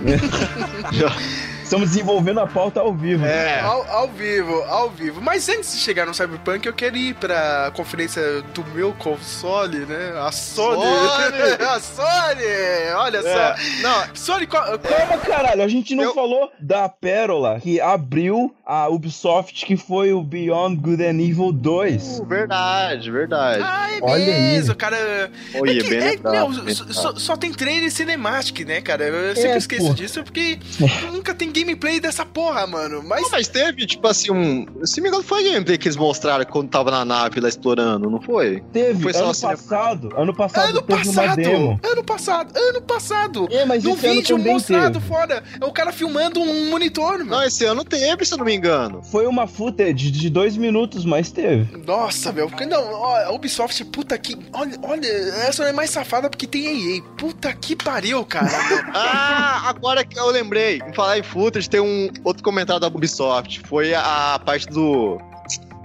Estamos desenvolvendo a pauta ao vivo. É. Ao, ao vivo, ao vivo. Mas antes de chegar no Cyberpunk, eu queria ir pra conferência do meu console, né? A Sony. Sony! a Sony! Olha É. só. Não, Sony, qual, qual- Calma, caralho, a gente não Eu- falou da pérola que abriu a Ubisoft, que foi o Beyond Good and Evil 2. Uh, verdade, verdade. Ah, é Olha mesmo, aí. cara. Oi, é que, bem é, lembrado, meu, bem só, só- tem trailer cinematic, né, cara? Eu sempre É, esqueço pô. disso porque nunca tem gameplay dessa porra, mano. Mas Não, mas teve, tipo assim, um. Se me engano, foi gameplay que eles mostraram quando tava na nave lá explorando, não foi? Teve, Foi só ano cinema. passado, ano passado ano teve uma passado, demo. ano passado, ano passado. É, mas ano vídeo mostrado teve. fora. É o cara filmando um monitor, mano. Não, esse ano teve, se eu não me engano. Foi uma footage de dois minutos, mas teve. Nossa, meu. porque Não, ó, a Ubisoft, puta que. Olha, olha, essa é mais safada porque tem EA. Puta que pariu, cara. Ah, agora que eu lembrei. Em falar em footage, tem um outro comentário da Ubisoft. Foi a, a parte do.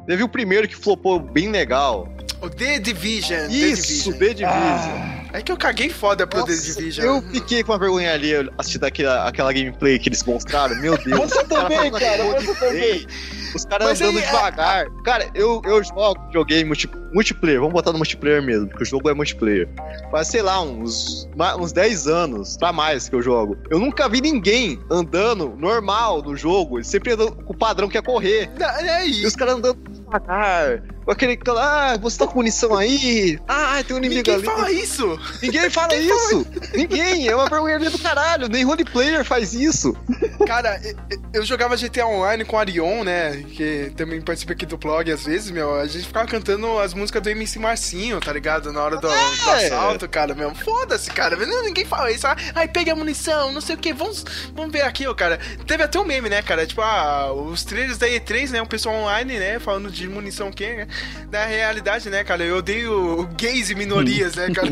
Teve o primeiro que flopou bem legal. o The Division. The Isso, Division. The Division. Ah, É que eu caguei foda pro The Nossa, Division. eu fiquei com uma vergonha ali assistindo aquela, aquela gameplay que eles mostraram. Meu Deus. Você também, cara, você também. Os caras Mas andando aí, é- devagar. Cara, eu, eu jogo, joguei multi- multiplayer. Vamos botar no multiplayer mesmo, porque o jogo é multiplayer. Faz, sei lá, uns, uns 10 anos pra mais que eu jogo. Eu nunca vi ninguém andando normal no jogo. Sempre andam com o padrão que é correr. Não, é E isso. os caras andando Com aquele. Ah, você tá com munição aí? Ah, tem um inimigo Ninguém ali. fala isso. Ninguém fala isso! Ninguém! É uma vergonha do caralho! Nem roleplayer faz isso! Cara, eu- jogava GTA Online com o Arion, né? Que também participa aqui do blog às vezes, meu. A gente ficava cantando as músicas do MC Marcinho, tá ligado? Na hora do, do É. assalto, cara, meu. Foda-se, cara. Ninguém fala isso. Ah, Ai, pega a munição, não sei o que. Vamos, vamos ver aqui, ó, cara. Teve até um meme, né, cara? Tipo, ah, os trailers da E3, né? O pessoal online, né? Falando de munição que, né? Na realidade, né, cara? Eu odeio gays e minorias, né, cara?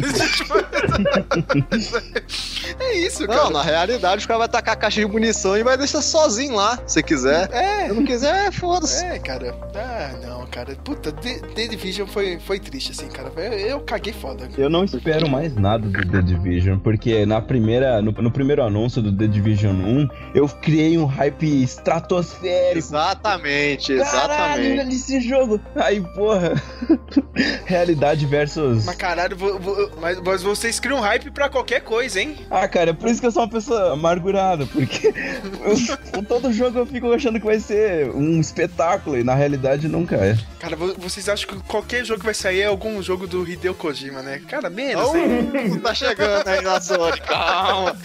é isso, cara. Não, na realidade, o cara vai tacar a caixa de munição e vai deixar sozinho lá, se quiser. É. Se não quiser, foda-se. É, cara. Ah, não, cara. Puta, The, The Division foi, foi triste, assim, cara. Eu, eu caguei foda. Eu não espero mais nada do The Division, porque na primeira, no, no primeiro anúncio do The Division 1, eu criei um hype estratosférico. Exatamente, Caralho, exatamente. olha esse jogo. Aí, porra. Realidade versus. Mas caralho, vo- vo- mas, mas vocês criam hype pra qualquer coisa, hein? Ah, cara, é por isso que eu sou uma pessoa amargurada, porque eu- todo jogo eu fico achando que vai ser um espetáculo e na realidade nunca é. Cara, vo- vocês acham que qualquer jogo que vai sair é algum jogo do Hideo Kojima, né? Cara, menos, hein? Não, tá chegando aí na Sony, calma.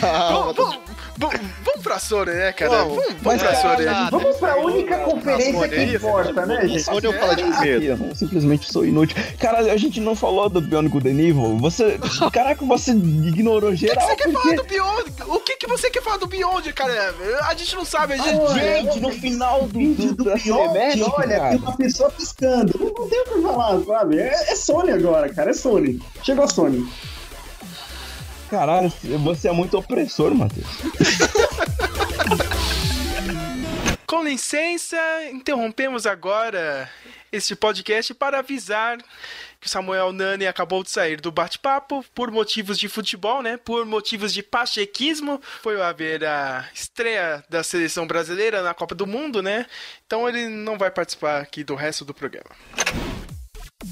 Calma. Vamos, vamos, vamos, vamos pra Sony, né, cara? Vamos. Vamos, vamos Mas, pra cara, Sony. Vamos pra única conferência que importa, né, gente? Sony eu falo de primeiro. Eu simplesmente sou inútil. Cara, a gente não falou do Good and Evil. Você. Caraca, você ignorou O que, que geral. você quer por falar do Beyond? O que, que você quer falar do Beyond, cara? A gente não sabe, a gente... Gente, no final do, Vídeo do, do Beyond, olha, cara. tem uma pessoa piscando. Não, não tem o que falar, sabe? É, é Sony agora, cara, é Sony. Chegou a Sony. Caralho, você é muito opressor, Matheus. Com licença, interrompemos agora este podcast para avisar que o Samuel Nani acabou de sair do bate-papo por motivos de futebol, né? Por motivos de pachequismo. Foi haver a estreia da seleção brasileira na Copa do Mundo, né? Então ele não vai participar aqui do resto do programa.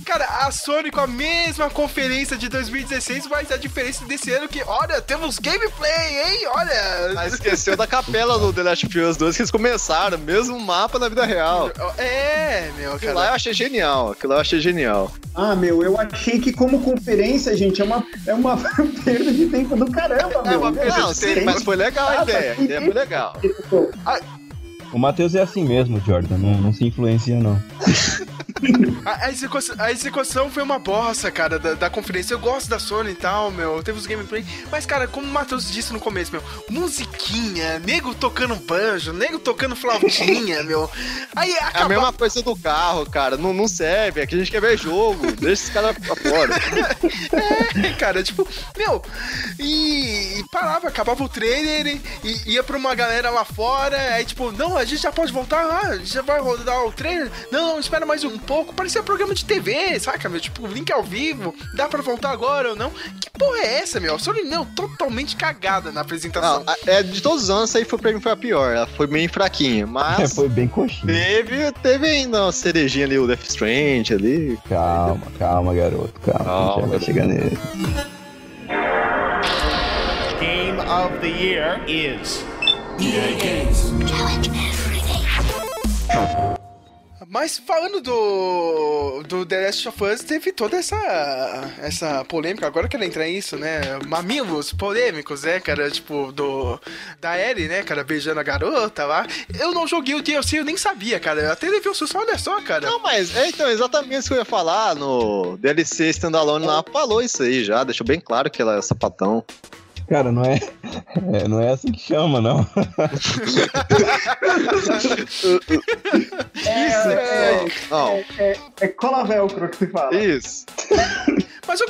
Cara, a Sony com a mesma conferência de 2016, mas a diferença desse ano é que, olha, temos gameplay, hein? Olha! Ah, esqueceu da capela do The Last of Us 2 que eles começaram, mesmo mapa na vida real. É, meu, Aquilo lá eu cara. achei genial, aquilo lá eu achei genial. Ah, meu, eu achei que como conferência, gente, é uma, é uma perda de tempo do caramba, É meu. uma perda Não, de sim, tempo. mas foi legal a Ah, ideia, a ideia foi legal. O Matheus é assim mesmo, Jordan. Não, não se influencia, não. A, a execução, a execução foi uma bosta, cara, da, da conferência. Eu gosto da Sony e tal, meu. Teve os gameplay. Mas, cara, como o Matheus disse no começo, meu, musiquinha, nego tocando banjo, nego tocando flautinha, meu. Aí É a acaba... mesma coisa do carro, cara. Não, não serve. Aqui a gente quer ver jogo. Deixa esses caras pra fora. É, cara, tipo, meu, e, e parava, acabava o trailer e, ia pra uma galera lá fora, aí tipo, não, a gente já pode voltar, ah, já vai rodar o trailer, não, não, espera mais um pouco, parecia programa de TV, saca, meu, tipo, link ao vivo, dá pra voltar agora ou não? Que porra é essa, meu? A Sony, não, totalmente cagada na apresentação. Não, a- é, de todos os anos, essa aí foi, pra mim foi a pior. Ela foi bem fraquinha. É, Mas foi bem coxinha. teve, teve ainda uma cerejinha ali, o Death Strange ali. Calma, calma, garoto. Calma, Calma, a gente já vai chegar nele. Game of the year is. Mas falando do, do The Last of Us, teve toda essa, essa polêmica. Agora eu quero entrar nisso, né? Mamilos polêmicos, né, cara? Tipo, do da Ellie, né, cara? Beijando a garota lá. Eu não joguei o DLC, eu nem sabia, cara. Eu até levei o susto, olha só, cara. Não, mas é então, exatamente isso que eu ia falar no DLC Standalone lá, falou isso aí já, deixou bem claro que ela é sapatão. Cara, não é, é, não é assim que chama, não. É, é, Não, é, é cola velcro que se fala. isso. Mas eu,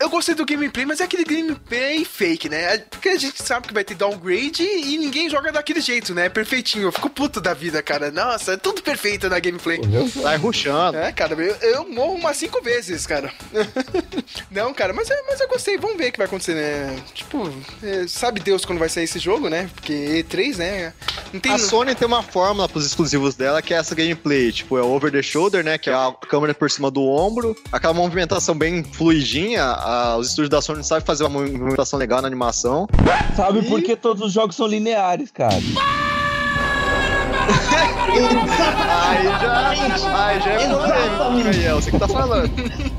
eu gostei do gameplay, mas é aquele gameplay fake, né? Porque a gente sabe que vai ter downgrade e ninguém joga daquele jeito, né? Perfeitinho. Eu fico puto da vida, cara. Nossa, é tudo perfeito na gameplay. Sai ruxando. É, cara, eu, eu morro umas cinco vezes, cara. Não, cara, mas, é- mas eu gostei. Vamos ver o que vai acontecer, né? Tipo, é, sabe Deus quando vai sair esse jogo, né? Porque E3, né? Não tem. A Sony tem uma fórmula pros exclusivos dela que é essa gameplay, tipo, é o over the shoulder, né, que é a câmera por cima do ombro, aquela movimentação bem fluidinha, a- os estúdios da Sony sabem fazer uma movimentação legal na animação. Sabe por que todos os jogos são lineares, cara? Aí já, aí já é polêmico, aí é você que tá falando.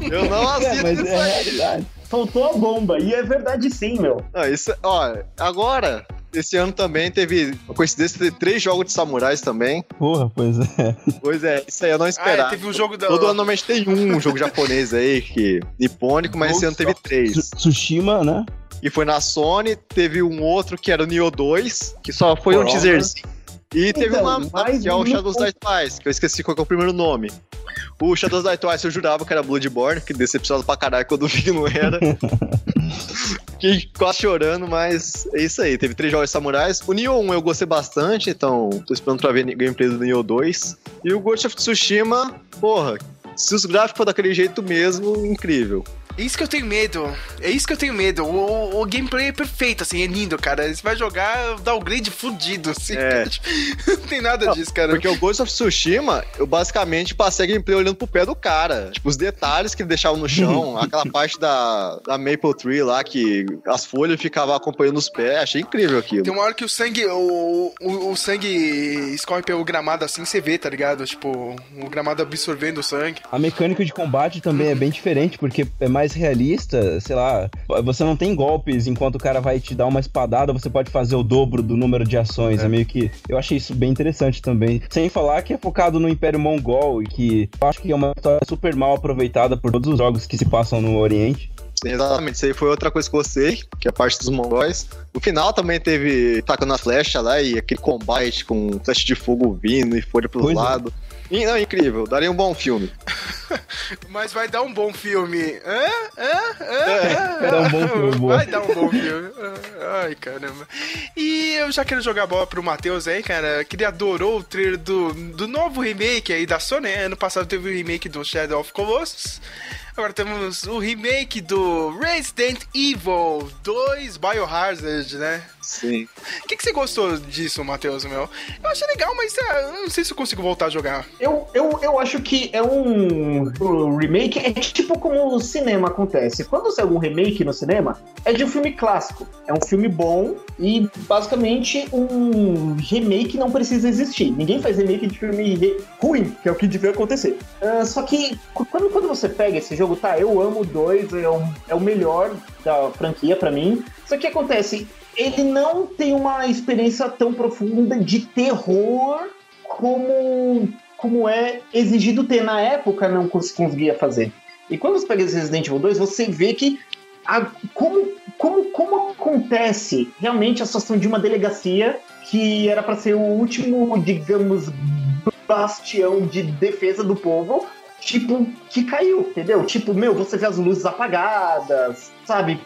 Eu não É, assisto mas isso é a aí. realidade. Faltou a bomba. E é verdade sim, meu. Não, isso, ó, agora, esse ano também teve, uma coincidência, teve três jogos de samurais também. Porra, pois é. Pois é, isso aí eu não Ah, é, esperava. teve um jogo da. Todo ano normalmente tem um jogo japonês aí, que nipônico, mas esse ano teve três. Tsu- Tsushima, né? E foi na Sony, teve um outro que era o Nioh 2, que só foi um Porra. teaserzinho. E teve Então, uma, mas que é o Shadows Die Twice, que eu esqueci qual que é o primeiro nome. O Shadows Die Twice eu jurava que era Bloodborne, que decepcionado pra caralho quando eu vi que não era. Fiquei quase chorando, mas é isso aí. Teve três jogos samurais. O Nioh 1 eu gostei bastante, então tô esperando pra ver gameplay do Nioh 2. E o Ghost of Tsushima, porra, se os gráficos for daquele jeito mesmo, incrível. É isso que eu tenho medo. É isso que eu tenho medo. O, o- o gameplay é perfeito, assim, é lindo, cara. Você vai jogar downgrade fudido, assim. É. Não tem nada disso, cara. Porque o Ghost of Tsushima, eu basicamente passei a gameplay olhando pro pé do cara. Tipo, os detalhes que ele deixava no chão, aquela parte da, da Maple Tree lá, que as folhas ficavam acompanhando os pés. Achei incrível aquilo. Tem uma hora que o sangue. O, o, o sangue escorre pelo gramado assim, você vê, tá ligado? Tipo, o gramado absorvendo o sangue. A mecânica de combate também é bem diferente, porque é mais realista, sei lá, você não tem golpes enquanto o cara vai te dar uma espadada, você pode fazer o dobro do número de ações. É, meio que. Eu achei isso bem interessante também. Sem falar que é focado no Império Mongol e que eu acho que é uma história super mal aproveitada por todos os jogos que se passam no Oriente. Exatamente, isso aí foi outra coisa que eu gostei, que é a parte dos mongóis. No final também teve tacando a flecha lá e aquele combate com flecha de fogo vindo e folha pros Pois é. Não, incrível, daria um bom filme. Mas vai dar um bom filme. Hã? Hã? Hã? É, vai dar um bom filme. Vai dar um bom filme. Ai, caramba. E eu já quero jogar a bola pro Matheus aí, cara, que ele adorou o trailer do, do novo remake aí da Sony. né? Ano passado teve o remake do Shadow of Colossus. Agora temos o remake do Resident Evil 2 Biohazard, né? Sim. O que, que você gostou disso, Matheus, meu? Eu achei legal, mas ah, eu não sei se eu consigo voltar a jogar. Eu, eu, eu acho que é um remake, é tipo como o cinema acontece. Quando sai algum remake no cinema, é de um filme clássico. É um filme bom e basicamente um remake não precisa existir. Ninguém faz remake de filme ruim, que é o que devia acontecer. Ah, só que quando, quando você pega esse jogo, tá, eu amo o 2, é o, é o melhor da franquia pra mim. Só que acontece, ele não tem uma experiência tão profunda de terror como como é exigido ter. Na época não cons- conseguia fazer. E quando você pega Resident Evil 2, você vê que a- como, como, como acontece realmente a situação de uma delegacia que era para ser o último, digamos, bastião de defesa do povo, tipo, que caiu, entendeu? Tipo, meu, você vê as luzes apagadas, sabe?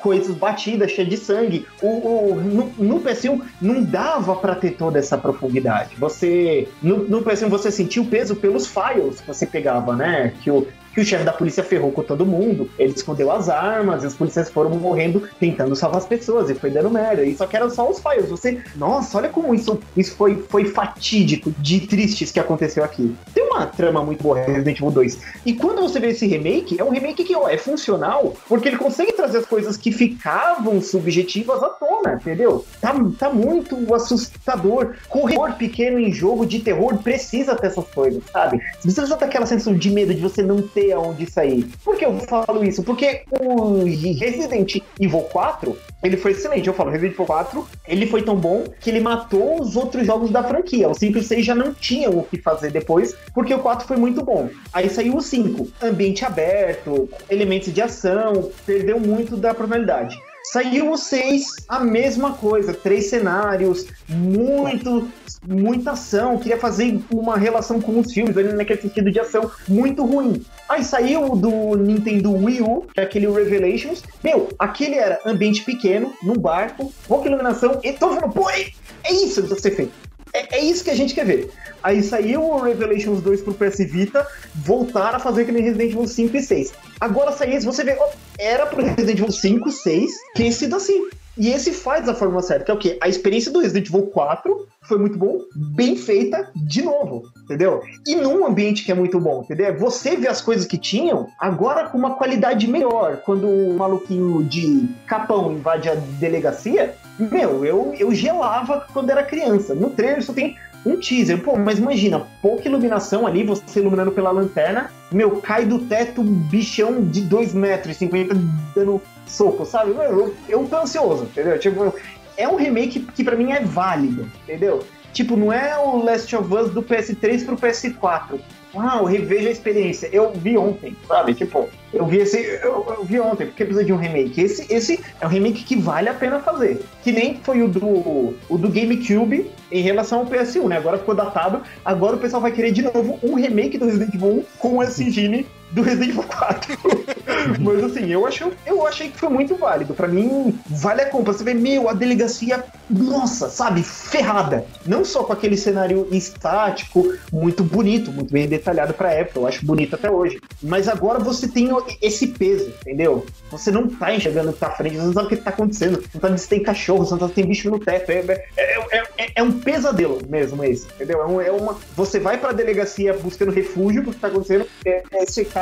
Coisas batidas, cheias de sangue. O, o- no, no PS1 não dava pra ter toda essa profundidade. Você. No, no PS1 você sentia o peso pelos files que você pegava, né? Que o, que o chefe da polícia ferrou com todo mundo, ele escondeu as armas, e os policiais foram morrendo tentando salvar as pessoas, e foi dando merda. E só que eram só os files. Você, nossa, olha como isso, isso foi, foi fatídico, de tristes que aconteceu aqui. Tem uma trama muito boa, Resident Evil 2. E quando você vê esse remake, é um remake que ó, é funcional, porque ele consegue trazer as coisas que ficavam subjetivas à tona, entendeu? Tá, tá muito assustador. Corredor pequeno em jogo de terror precisa ter essas coisas, sabe? Você precisa ter aquela sensação de medo de você não ter aonde sair. Por que eu falo isso? Porque o Resident Evil 4, ele foi excelente. Eu falo, Resident Evil 4, ele foi tão bom que ele matou os outros jogos da franquia. O 5 e o 6 já não tinham o que fazer depois, porque o 4 foi muito bom. Aí saiu o 5, ambiente aberto, elementos de ação, perdeu muito da personalidade. Saiu o 6, a mesma coisa, três cenários, muito, muita ação, queria fazer uma relação com os filmes, ali naquele sentido de ação, muito ruim. Aí saiu do Nintendo Wii U, que é aquele Revelations. Meu, aquele era ambiente pequeno, num barco, pouca iluminação, e todo mundo, pô, é, é isso que precisa ser feito. É, é isso que a gente quer ver. Aí saiu o Revelations 2 pro PS Vita, voltaram a fazer aquele Resident Evil 5 e 6. Agora saiu esse, você vê, ó, era pro Resident Evil 5, 6, ter sido assim. E esse faz da forma certa, que é o quê? A experiência do Resident Evil 4 foi muito bom, bem feita de novo, entendeu? E num ambiente que é muito bom, entendeu? Você vê as coisas que tinham, agora com uma qualidade melhor. Quando o maluquinho de capão invade a delegacia, meu, eu, eu gelava quando era criança. No trailer só tem um teaser. Pô, mas imagina, pouca iluminação ali, você iluminando pela lanterna, meu, cai do teto um bichão de 2 metros e 50 dando soco, sabe? Eu, eu tô ansioso, entendeu? Tipo, é um remake que pra mim é válido, entendeu? Tipo, não é o Last of Us do PS3 pro PS4. Uau, reveja a experiência. Eu vi ontem, sabe? Tipo, eu vi esse. Eu, eu vi ontem, porque precisa de um remake. Esse, esse é um remake que vale a pena fazer. Que nem foi o do, o do GameCube em relação ao PS1, né? Agora ficou datado. Agora o pessoal vai querer de novo um remake do Resident Evil 1 com esse engine do Resident Evil 4. Mas assim, eu, acho, eu achei que foi muito válido. Pra mim, vale a compra. Você vê, meu, a delegacia, nossa, sabe, ferrada. Não só com aquele cenário estático, muito bonito, muito bem detalhado pra época. Eu acho bonito até hoje. Mas agora você tem esse peso, entendeu? Você não tá enxergando tá à frente, você não sabe o que tá acontecendo. Você não sabe se tem cachorro, você não sabe se tem bicho no teto. É, é- é- é- é um pesadelo mesmo esse, entendeu? É, um- é uma. Você vai pra delegacia buscando refúgio pro que tá acontecendo, é, é, você cai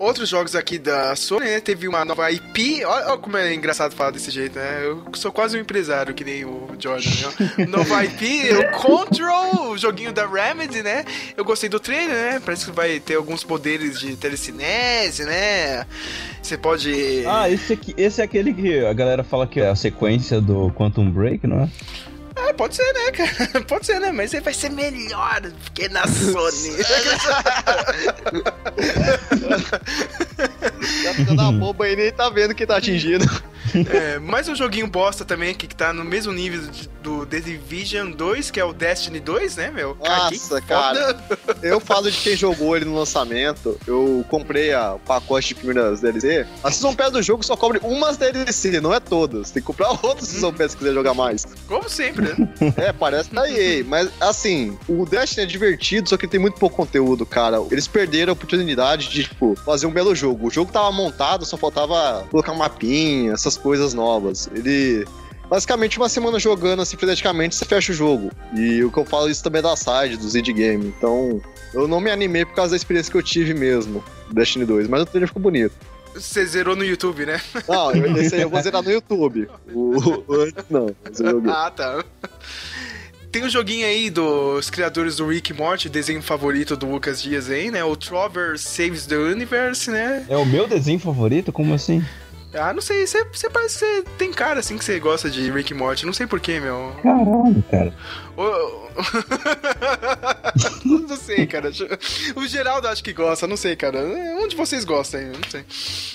Outros jogos aqui da Sony, né? Teve uma nova IP. Olha, como é engraçado falar desse jeito, né? Eu sou quase um empresário, que nem o Jordan, né? Nova IP, o Control, o joguinho da Remedy, né? Eu gostei do trailer, né? Parece que vai ter alguns poderes de telecinese, né? Você pode. Ah, esse, aqui, esse é aquele que a galera fala que é a sequência do Quantum Break, não é? Ah, pode ser, né, cara? Pode ser, né? Mas ele vai ser melhor, porque na Sony. Já fica na bomba e nem tá vendo quem tá atingindo. É, mais um joguinho bosta também, que, tá no mesmo nível do The Division 2, que é o Destiny 2, né, meu? Nossa, cara. Eu falo de quem jogou ele no lançamento. Eu comprei a, o pacote de primeiras DLC. A Season Pass do jogo só cobre umas DLC, não é todas. Tem que comprar outras Season Pass se quiser jogar mais. Como sempre, né? É, parece da EA. Mas, assim, o Destiny é divertido, só que tem muito pouco conteúdo, cara. Eles perderam a oportunidade de, tipo, fazer um belo jogo. O jogo tava montado, só faltava colocar um mapinha, essas coisas novas. Ele... Basicamente, uma semana jogando assim, freneticamente, você fecha o jogo. E o que eu falo isso também é da side, do Zid Game. Então, eu não me animei por causa da experiência que eu tive mesmo, do Destiny 2. Mas o trailer ficou bonito. Você zerou no YouTube, né? Não, eu- esse aí eu vou zerar no YouTube. O, o antes não. Ah, tá. tem um joguinho aí dos criadores do Rick Morty, desenho favorito do Lucas Dias aí, né? O Trover Saves the Universe, né? É o meu desenho favorito? Como assim? Ah, não sei, você, você parece que você tem cara assim que você gosta de Rick e Morty, não sei porquê, meu. Caralho, cara. Ô, não sei, cara. O Geraldo acho que gosta, não sei, cara. Onde vocês gostam? Não sei.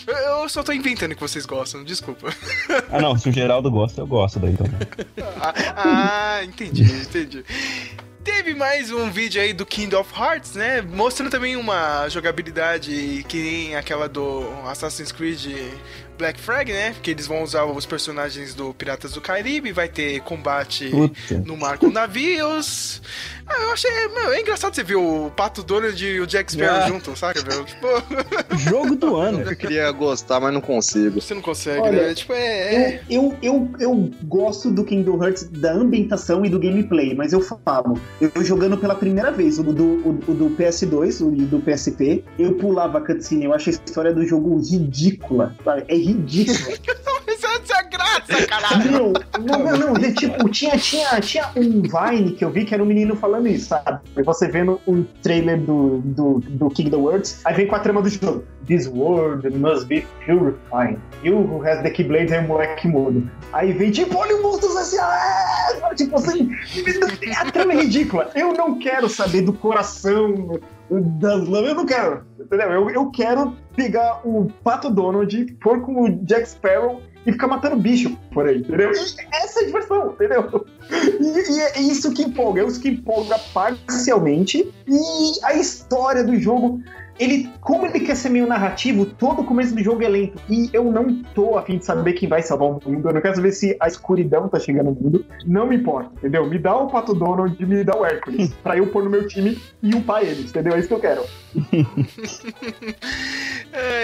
Eu só tô inventando que vocês gostam, desculpa. Ah, não, se o Geraldo gosta, eu gosto daí também. ah, ah, entendi, entendi. Teve mais um vídeo aí do Kingdom of Hearts, né? Mostrando também uma jogabilidade que nem aquela do Assassin's Creed Black Flag, né? Que eles vão usar os personagens do Piratas do Caribe, vai ter combate Puta. no mar com navios. Ah, eu achei. Meu, é engraçado você ver o Pato Donald e o Jack Sparrow Ah. juntos, saca, meu? Tipo, Jogo do ano. Eu queria gostar, mas não consigo. você não consegue, Olha, né? Tipo, é. é- Eu, eu, eu, eu gosto do Kingdom Hearts da ambientação e do gameplay, mas eu falo, eu jogando pela primeira vez o do, o, o do PS2 o do PSP, eu pulava a cutscene, eu acho a história do jogo ridícula, sabe? É ridícula. Essa é a graça, caralho! Meu, não, não, não, de- tipo, tinha, tinha, tinha um Vine que eu vi que era um menino falando isso, sabe? Você vendo um trailer do, do, do Kingdom Hearts, aí vem com a trama do jogo. This world must be purified. You who has the Keyblades é um moleque mudo. Aí vem, tipo, olha o monstro assim, ah! tipo assim, a trama é ridícula. Eu não quero saber do coração das lâminas, eu não quero, entendeu? Eu, eu quero pegar o Pato Donald, pôr com o Jack Sparrow e ficar matando bicho por aí, entendeu? E essa é a diversão, entendeu? E, e é isso que empolga, é isso que empolga parcialmente. E a história do jogo, ele, como ele quer ser meio narrativo, todo o começo do jogo é lento. E eu não tô afim de saber quem vai salvar o mundo. Eu não quero saber se a escuridão tá chegando no mundo. Não me importa, entendeu? Me dá o Pato Donald e me dá o Hércules. pra eu pôr no meu time e upar eles, entendeu? É isso que eu quero.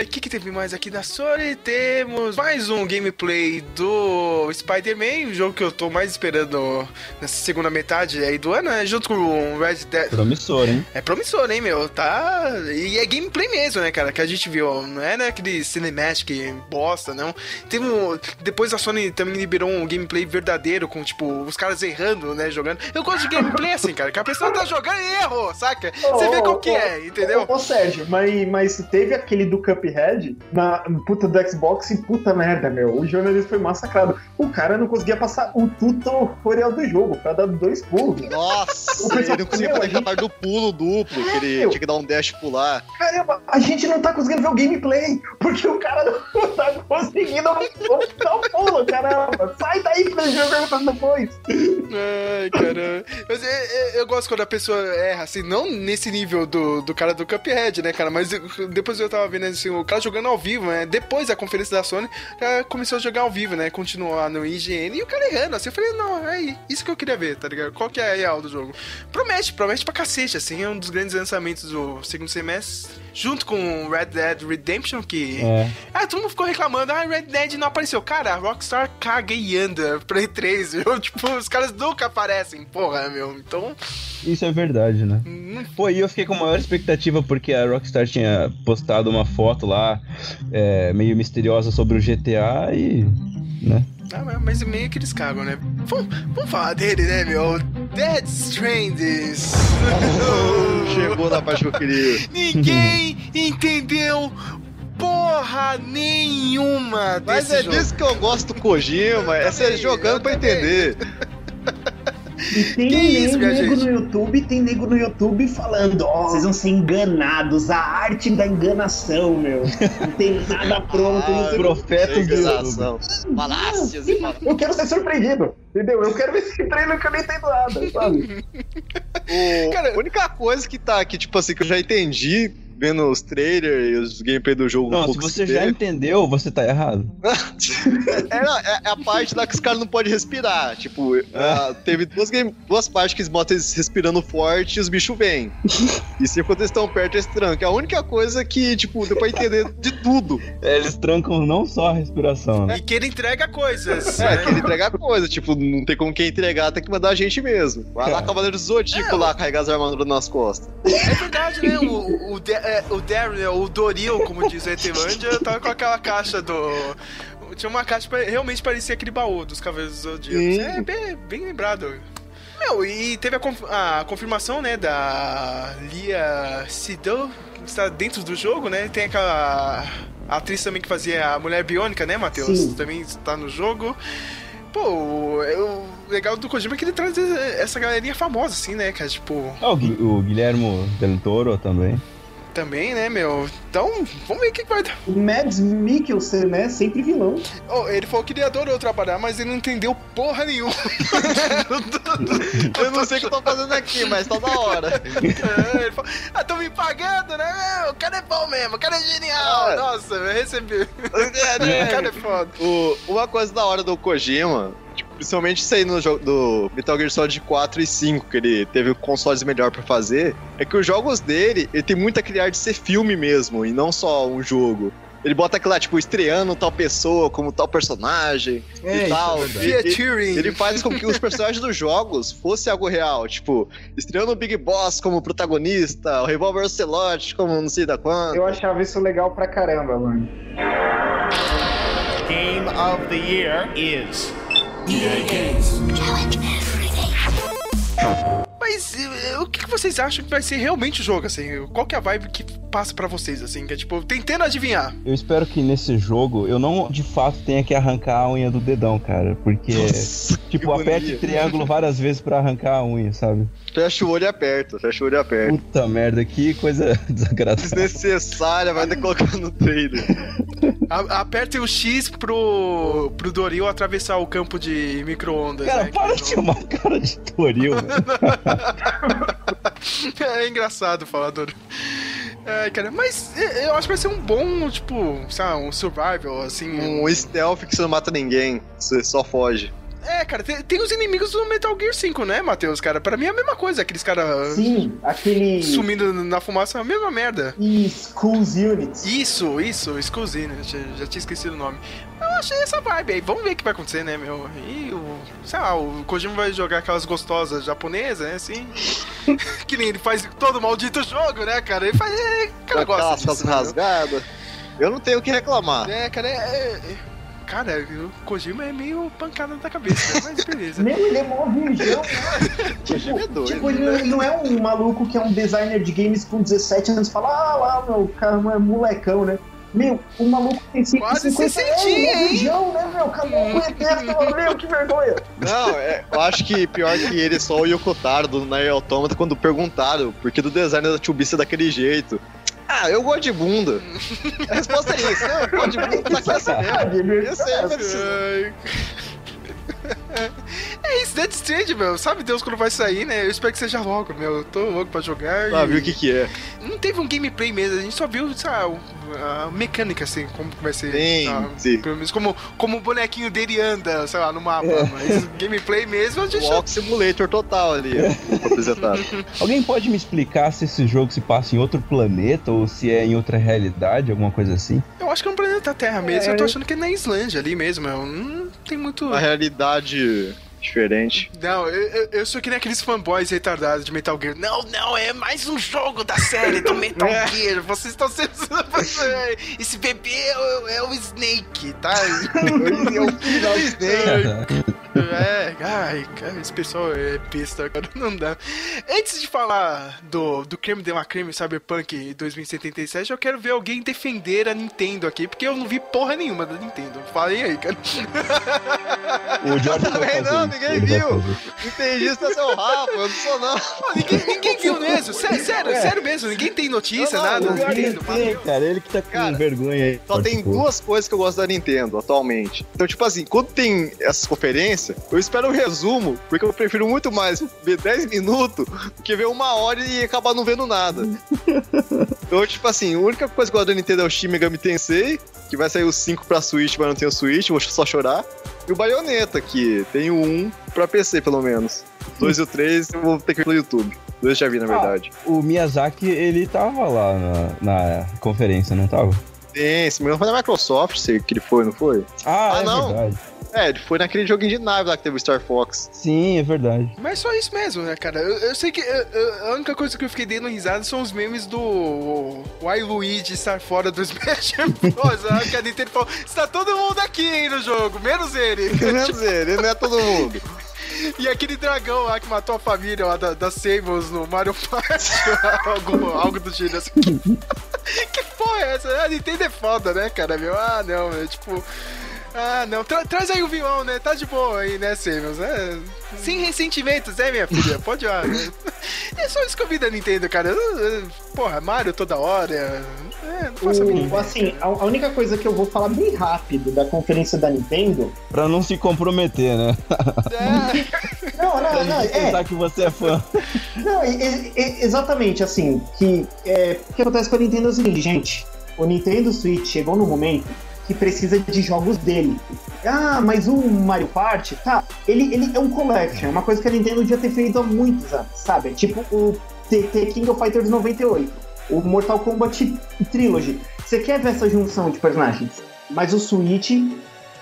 O que, que teve mais aqui da Sony? Temos mais um gameplay do Spider-Man, o jogo que eu tô mais esperando nessa segunda metade aí do ano, né? Junto com o Red Dead. Promissor, hein? É promissor, hein, meu? Tá. E é gameplay mesmo, né, cara? Que a gente viu. Não é né, aquele cinematic bosta, não. Teve um... Depois a Sony também liberou um gameplay verdadeiro, com, tipo, os caras errando, né? Jogando. Eu gosto de gameplay assim, cara. Que a pessoa tá jogando e errou, saca? Você vê qual que é, entendeu? Ô, Sérgio, mas, mas teve aquele do Cuphead na puta do Xbox e puta merda, meu. O jornalista foi massacrado. O cara não conseguia passar o tutorial do jogo pra dar dois pulos. Nossa, O pessoal- ele não conseguia fazer a gente- capaz do pulo duplo, que ele Meu. tinha que dar um dash e pular. Caramba, a gente não tá conseguindo ver o gameplay, porque o cara não tá conseguindo dar o pulo, caramba. Sai daí gente ver perguntando depois. Ai, caramba. Mas é- é- eu gosto quando a pessoa erra, assim, não nesse nível do, do cara do Cuphead, né, cara? Mas eu- depois eu tava vendo assim, o cara jogando ao vivo, né? Depois da conferência da Sony, o cara começou a jogar ao vivo, né? Continuar no IGN e o cara errando, assim. Eu falei, não, é isso que eu queria ver, tá ligado? Qual que é a real do jogo? Promete, promete pra cacete, assim. É um dos grandes lançamentos do segundo semestre. Junto com Red Dead Redemption, que. É. Ah, todo mundo ficou reclamando, ah, Red Dead não apareceu. Cara, a Rockstar caga e anda Play 3, viu? Tipo, os caras nunca aparecem, porra, meu. Então, Isso é verdade, né? não Pô, e eu fiquei com maior expectativa porque a Rockstar tinha postado uma foto lá, é, meio misteriosa sobre o GTA e. né? Ah, mas- meio que eles cagam, né? Vamos, vamos falar dele, né, meu? Dead Stranding. Chegou na parte que eu queria. Ninguém entendeu porra nenhuma Mas é jogo. disso que eu gosto do Kojima, é você jogando pra entender. E tem Que isso, nego, no YouTube, tem nego no YouTube falando, ó, vocês vão ser enganados, a arte da enganação, meu. Não tem nada pronto, o Profetas do YouTube. Enganação. Falácias e falácias. Eu quero ser surpreendido, entendeu? Eu quero ver esse trailer que eu nem entendo nada, sabe? O- Cara- a única coisa que tá aqui, tipo assim, que eu já entendi vendo os trailers e os gameplay do jogo. um Não, se pouco você se já vê, entendeu, você tá errado. é, não, é- é a parte lá que os caras não podem respirar. Tipo, ah, teve duas, game, duas partes que eles botam eles respirando forte e os bichos vêm. e se quando eles estão perto, eles trancam. É a única coisa que, tipo, deu pra entender de tudo. É, Eles trancam não só a respiração, né? E que ele entrega coisas. É, que ele entrega coisa. Tipo, não tem como quem entregar, tem que mandar a gente mesmo. Vai lá, É. Cavaleiro Zodíaco, lá, carregar as armaduras nas costas. É verdade, né? O, o, Da- é, o Daryl, o Doril, como diz a Etelândia, tava com aquela caixa do. Tinha uma caixa que realmente parecia aquele baú dos Cavaleiros do Zodíaco. Sim. É bem, bem lembrado. Meu, e teve a, conf- a confirmação, né, da Lia Sidou, que está dentro do jogo, né? Tem aquela atriz também que fazia a Mulher Biônica, né, Matheus? Também está no jogo. Pô, é o legal do Kojima é que ele traz essa galerinha famosa, assim, né, cara? Tipo, Ah, o, o Guilhermo Del Toro também. Também, né, meu? Então, vamos ver o que que vai dar. O Mads Mikkelsen, né? Sempre vilão. Oh, ele falou que ele adorou trabalhar, mas ele não entendeu porra nenhuma. Eu não sei o que eu tô fazendo aqui, mas tá da hora. É, ele falou, ah, tão me pagando, né? O cara é bom mesmo, o cara é genial. Ah. Nossa, eu recebi. É, O cara é foda. O- uma coisa da hora do Kojima, tipo, principalmente isso aí no jogo do Metal Gear Solid 4 e 5, que ele teve consoles melhor pra fazer, é que os jogos dele, ele tem muito aquele ar de ser filme mesmo, e não só um jogo. Ele bota aquilo lá, tipo, estreando tal pessoa como tal personagem É, e tal. isso é E- e- ele faz com que os personagens dos jogos fossem algo real, tipo, estreando o Big Boss como protagonista, o Revolver Ocelot como não sei da quanto. Eu achava isso legal pra caramba, mano. Game of the Year is. Mas eh, o que vocês acham que vai ser realmente o jogo, assim? Qual que é a vibe que passa pra vocês, assim? Que é tipo, tentando adivinhar. Eu espero que nesse jogo eu não de fato tenha que arrancar a unha do dedão, cara. Porque, tipo, que aperte triângulo várias vezes pra arrancar a unha, sabe? Fecha o olho e aperta, fecha o olho e aperta. Puta merda, que coisa desagradável. Desnecessária, vai ter que colocar no trailer. A- Aperte o X pro, pro Doril atravessar o campo de micro-ondas. Cara, né? para de chamar o cara de velho. É engraçado falar Doril. É, cara, mas eu acho que vai ser um bom, tipo, sabe, um survival, assim. Um stealth que você não mata ninguém, você só foge. É, cara, tem, tem os inimigos do Metal Gear 5, né, Matheus? Cara, pra mim é a mesma coisa, aqueles caras Sim, aquele. sumindo na fumaça, é a mesma merda. E Schools Units. Isso, isso, Exclusive, né? Já, já tinha esquecido o nome. Eu achei essa vibe aí. Vamos ver o que vai acontecer, né, meu? E o. Sei lá, o Kojima vai jogar aquelas gostosas japonesas, né, assim. que nem ele faz todo maldito jogo, né, cara? Ele faz. É, cara gosta aquelas disso, né, rasgadas. Eu não tenho o que reclamar. É, cara, é. é- Cara, o Kojima é meio pancada da cabeça, né? Mas beleza. Meu, ele é mó virgão, né? Kojima é tipo, doido. tipo, ele não- não é um maluco que é um designer de games com 17 anos e fala, ah lá, meu, o cara é molecão, né? Meu, o maluco tem 5, Quase 50 60, anos, é hein? virgão, né, meu? Acabou com o meu, que vergonha. Não, é, eu acho que pior que ele é só o Yokotaro do Nier Automata quando perguntaram por que do design da Chubista daquele jeito. Ah, eu gosto de bunda. A resposta é isso. Eu gosto de bunda, tá aqui assim mesmo. Eu sei. É isso, Dead Strand, meu. Sabe Deus quando vai sair, né? Eu espero que seja logo, meu. Eu tô louco pra jogar. Ah, e- viu o que que é? Não teve um gameplay mesmo, a gente só viu, sabe, a mecânica, assim, como vai ser. Sim, sabe? Pelo menos como, como o bonequinho dele anda, sei lá, no mapa. É. Mas gameplay mesmo a gente. Walk Simulator total ali, apresentado. Alguém pode me explicar se esse jogo se passa em outro planeta ou se é em outra realidade, alguma coisa assim? Eu acho que é um planeta Terra mesmo. Eu tô achando que é na Islândia ali mesmo, meu. Não tem muito. Uma realidade cidade diferente. Não, eu, eu, sou que nem aqueles fanboys retardados de Metal Gear. Não, não, é mais um jogo da série do Metal Gear. Vocês estão sendo. Esse bebê é, o- é o Snake, tá? É o final Snake. É, ai, cara, esse pessoal é besta, cara, não dá. Antes de falar do, do creme de la creme Cyberpunk 2077, eu quero ver alguém defender a Nintendo aqui, porque eu não vi porra nenhuma da Nintendo. Falei aí, cara. O Jordan não, isso, ninguém viu. Entendi, é seu Rafa, eu não sou não. Ninguém, ninguém viu mesmo, sério, sério, sério mesmo, ninguém tem notícia, Não, não, nada. o O Nintendo, tem, cara, ele que tá com Cara, vergonha aí. Só tem duas coisas que eu gosto da Nintendo atualmente. Então, tipo assim, quando tem essas conferências, eu espero um resumo, porque eu prefiro muito mais ver 10 minutos do que ver uma hora e acabar não vendo nada. Então, tipo assim, a única coisa que eu gosto da Nintendo é o Shin Megami Tensei, que vai sair o 5 pra Switch, mas não tem o Switch, vou só chorar. E o Bayonetta, que tem o 1 pra PC, pelo menos. O 2 e o 3 eu vou ter que ver no YouTube. 2 já vi, na verdade. O Miyazaki, ele tava lá na, na conferência, não tava? Tem, se não foi na Microsoft sei que ele foi, não foi? Ah, Ah, é não. verdade. É, ele foi naquele joguinho de nave lá que teve o Star Fox. Sim, é verdade. Mas só isso mesmo, né, cara? Eu, eu sei que eu- eu- a única coisa que eu fiquei dando risada são os memes do Why Luigi estar fora do Smash Bros. que a Nintendo falou: está todo mundo aqui hein, no jogo, menos ele. Menos ele, ele não é todo mundo. E aquele dragão lá que matou a família lá da, da Samus no Mario Party, algo, algo do gênero assim. que porra é essa? A Nintendo é foda, né, cara? Meu, ah, não, é tipo. Ah, não. Tra traz aí o vilão, né? Tá de boa aí, né, Samus? É... Sem ressentimentos, é, minha filha? Pode ir lá. Né? É só isso que eu vi da Nintendo, cara. Porra, Mario toda hora. É, não faço o, Assim, a, a, única coisa que eu vou falar bem rápido da conferência da Nintendo. Pra não se comprometer, né? É. não, não, não. É. que você é fã. Não, é, é, exatamente, assim. Que, é, o que acontece com a Nintendo é o seguinte, gente. O Nintendo Switch chegou no momento que precisa de jogos dele. Ah, mas o Mario Party, tá, ele, ele é um collection, é uma coisa que a Nintendo devia ter feito há muitos anos, sabe? Tipo o TT King of Fighters 98, o Mortal Kombat Trilogy. Você quer ver essa junção de personagens, mas o Switch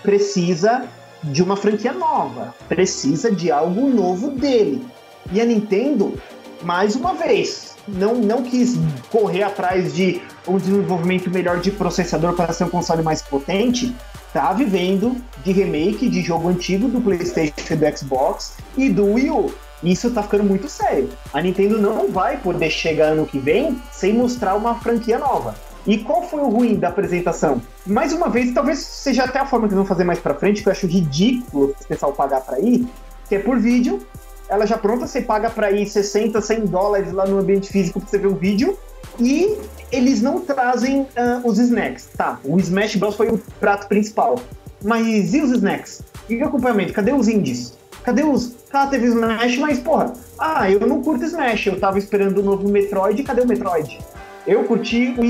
precisa de uma franquia nova, precisa de algo novo dele. E a Nintendo, mais uma vez, não, não quis correr atrás de um desenvolvimento melhor de processador para ser um console mais potente, tá vivendo de remake de jogo antigo do PlayStation e do Xbox e do Wii U. Isso tá ficando muito sério. A Nintendo não vai poder chegar ano que vem sem mostrar uma franquia nova. E qual foi o ruim da apresentação? Mais uma vez, talvez seja até a forma que eles vão fazer mais pra frente, que eu acho ridículo o pessoal pagar pra ir, que é por vídeo, ela já pronta, você paga para ir 60, 100 dólares lá no ambiente físico para você ver um vídeo. E eles não trazem uh, os snacks. Tá, o Smash Bros. foi o prato principal. Mas e os snacks? E o acompanhamento? Cadê os indies? Cadê os. Ah, teve Smash, mas porra. Ah, eu não curto Smash. Eu tava esperando o novo Metroid. Cadê o Metroid? Eu curti o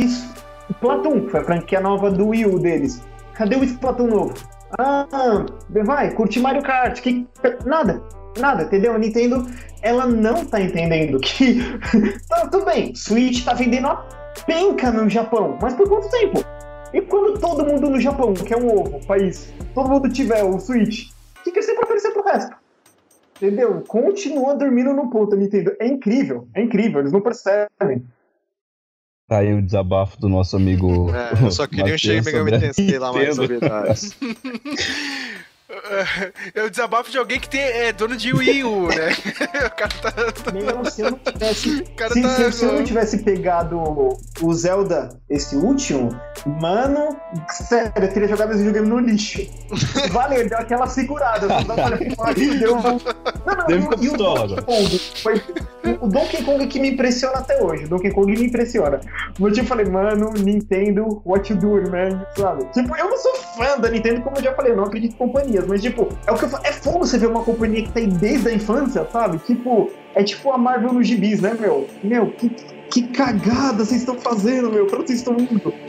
Splatoon, que foi a franquia nova do Wii U deles. Cadê o Splatoon novo? Ah, vai, curti Mario Kart. Que... Nada. Nada, entendeu? A Nintendo, ela não tá entendendo que. tá, tudo bem, Switch tá vendendo a penca no Japão, mas por quanto tempo? E quando todo mundo no Japão, que é um ovo, país, todo mundo tiver o Switch, o que, que você pra oferecer pro resto? Entendeu? Continua dormindo no ponto, Nintendo. É incrível, é incrível, eles não percebem. Tá aí o desabafo do nosso amigo. É, eu só queria um Shin Megami Tensei lá mais novidades. É o desabafo de alguém que tem, é dono de Wii U, né? o cara tá. Se eu não tivesse. se, tá... se, se, eu não tivesse pegado o Zelda, esse último, mano, sério, eu teria jogado esse videogame no lixo. Valeu, deu aquela segurada. deu... Não, não, Deve e, e o Donkey Kong. Foi o Donkey Kong que me impressiona até hoje. O Donkey Kong me impressiona. Eu tipo, falei, mano, Nintendo, what you doing, man? Sabe? Tipo, eu não sou fã da Nintendo, como eu já falei, eu não acredito em companhias, mas tipo, é o que eu falo. É foda você ver uma companhia que tá aí desde a infância, sabe? Tipo, é tipo a Marvel nos gibis, né, meu? Meu, que, que cagada vocês estão fazendo, meu? Pra onde vocês estão indo?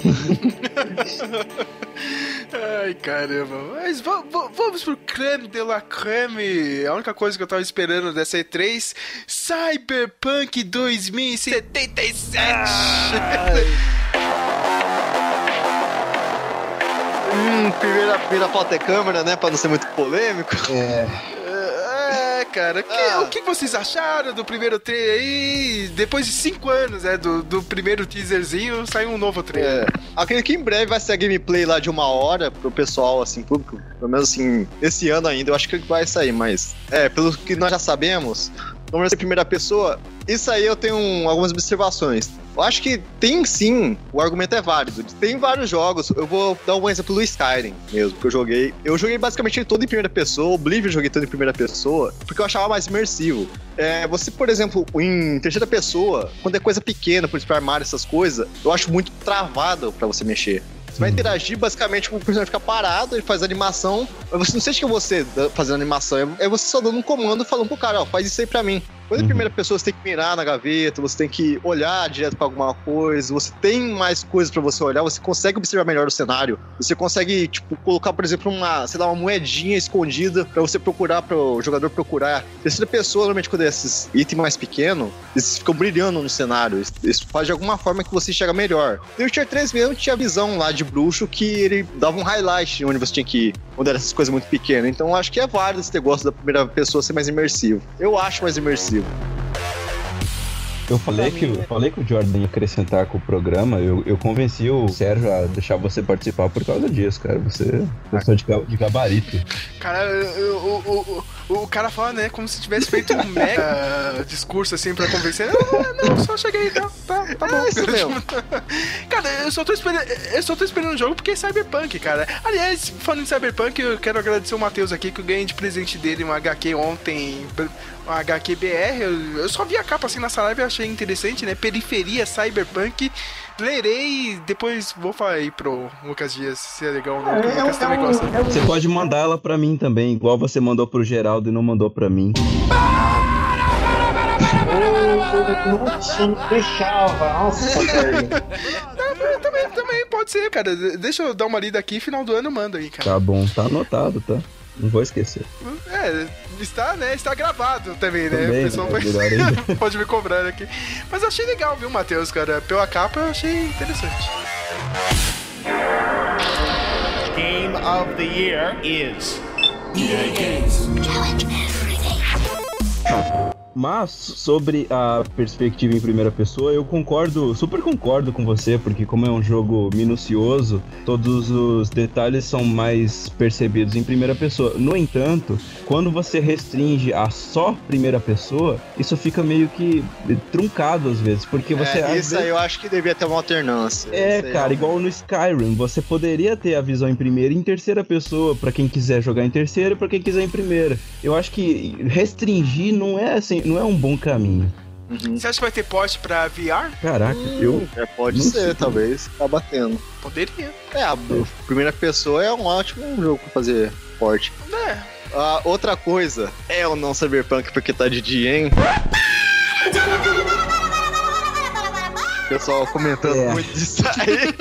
Ai, caramba. Mas vamos pro creme de la creme. A única coisa que eu tava esperando dessa E3, Cyberpunk 2077. Hum, primeira, primeira foto é câmera, né? Pra não ser muito polêmico. É cara. Que, ah. O que vocês acharam do primeiro trailer aí? Depois de cinco anos, né, do, do primeiro teaserzinho, saiu um novo trailer. É. Acredito que em breve vai ser a gameplay lá de uma hora pro pessoal, assim, público. Pelo menos assim, esse ano ainda, eu acho que vai sair, mas. É, pelo que nós já sabemos, vamos ser primeira pessoa. Isso aí eu tenho um, algumas observações. Eu acho que tem sim, o argumento é válido. Tem vários jogos, eu vou dar um exemplo do Skyrim mesmo, que eu joguei. Eu joguei basicamente todo em primeira pessoa, Oblivion eu joguei todo em primeira pessoa, porque eu achava mais imersivo. É, você, por exemplo, em terceira pessoa, quando é coisa pequena, por exemplo, armário, essas coisas, eu acho muito travado para você mexer. Você vai interagir basicamente com o personagem ficar parado, ele faz animação. Você não sente que é você fazendo animação, é, é você só dando um comando falando pro cara, ó, faz isso aí pra mim. Quando em uhum. primeira pessoa você tem que mirar na gaveta, você tem que olhar direto para alguma coisa, você tem mais coisas para você olhar, você consegue observar melhor o cenário. Você consegue, tipo, colocar, por exemplo, uma, sei lá, uma moedinha escondida para você procurar, para o jogador procurar. Terceira pessoa, normalmente, quando é esses itens mais pequenos, eles ficam brilhando no cenário. Isso faz de alguma forma que você enxerga melhor. E o Tier 3 mesmo tinha a visão lá de bruxo que ele dava um highlight onde você tinha que ir, onde eram essas coisas muito pequenas. Então acho que é válido esse negócio da primeira pessoa ser mais imersivo. Eu acho mais imersivo. Eu falei que, eu falei que o Jordan ia acrescentar com o programa, eu, eu convenci o Sérgio a deixar você participar por causa disso, cara. Você é pessoa de, de gabarito. Cara, o, o cara fala, né, como se tivesse feito um mega discurso assim pra convencer. Ah, não, só cheguei, tá, tá, tá bom. É isso mesmo. cara, eu só tô esperando. Eu só tô esperando o jogo porque é Cyberpunk, cara. Aliás, falando em Cyberpunk, eu quero agradecer o Matheus aqui que eu ganhei de presente dele um HQ ontem. Um HQ BR. Eu, eu só vi a capa assim nessa live e achei interessante, né? Periferia Cyberpunk. Lerei e depois vou falar aí pro Lucas Dias se é legal ou não. É, é, Lucas um- também é um- gosta. é um- Você pode mandar ela pra mim também, igual você mandou pro Geraldo e não mandou pra mim. Nossa, não deixava. Nossa, velho. Também, também, também pode ser, cara. De- Deixa eu dar uma lida aqui, final do ano eu mando aí, cara. Tá bom, tá anotado, tá? Não vou esquecer. É, está, né? Está gravado também, né? Também, o pessoal né? vai- Melhor ainda. pode me cobrar aqui. Mas eu achei legal, viu, Matheus, cara? Pela capa eu achei interessante. Game of the year is. Mas sobre a perspectiva em primeira pessoa, eu concordo, super concordo com você, porque como é um jogo minucioso, todos os detalhes são mais percebidos em primeira pessoa. No entanto, quando você restringe a só primeira pessoa, isso fica meio que truncado às vezes, porque você É, isso vezes- aí eu acho que devia ter uma alternância. É, cara, igual no Skyrim, você poderia ter a visão em primeira e em terceira pessoa, pra quem quiser jogar em terceira e pra quem quiser em primeira. Eu acho que restringir não é assim, não é um bom caminho. Você acha que vai ter porte pra VR? Caraca, eu É, pode ser, sei. talvez. Tá batendo. Poderia. É, a primeira pessoa é um ótimo jogo pra fazer forte. É. Ah, outra coisa, é o não cyberpunk porque tá de dia, hein? Pessoal comentando É. muito disso aí.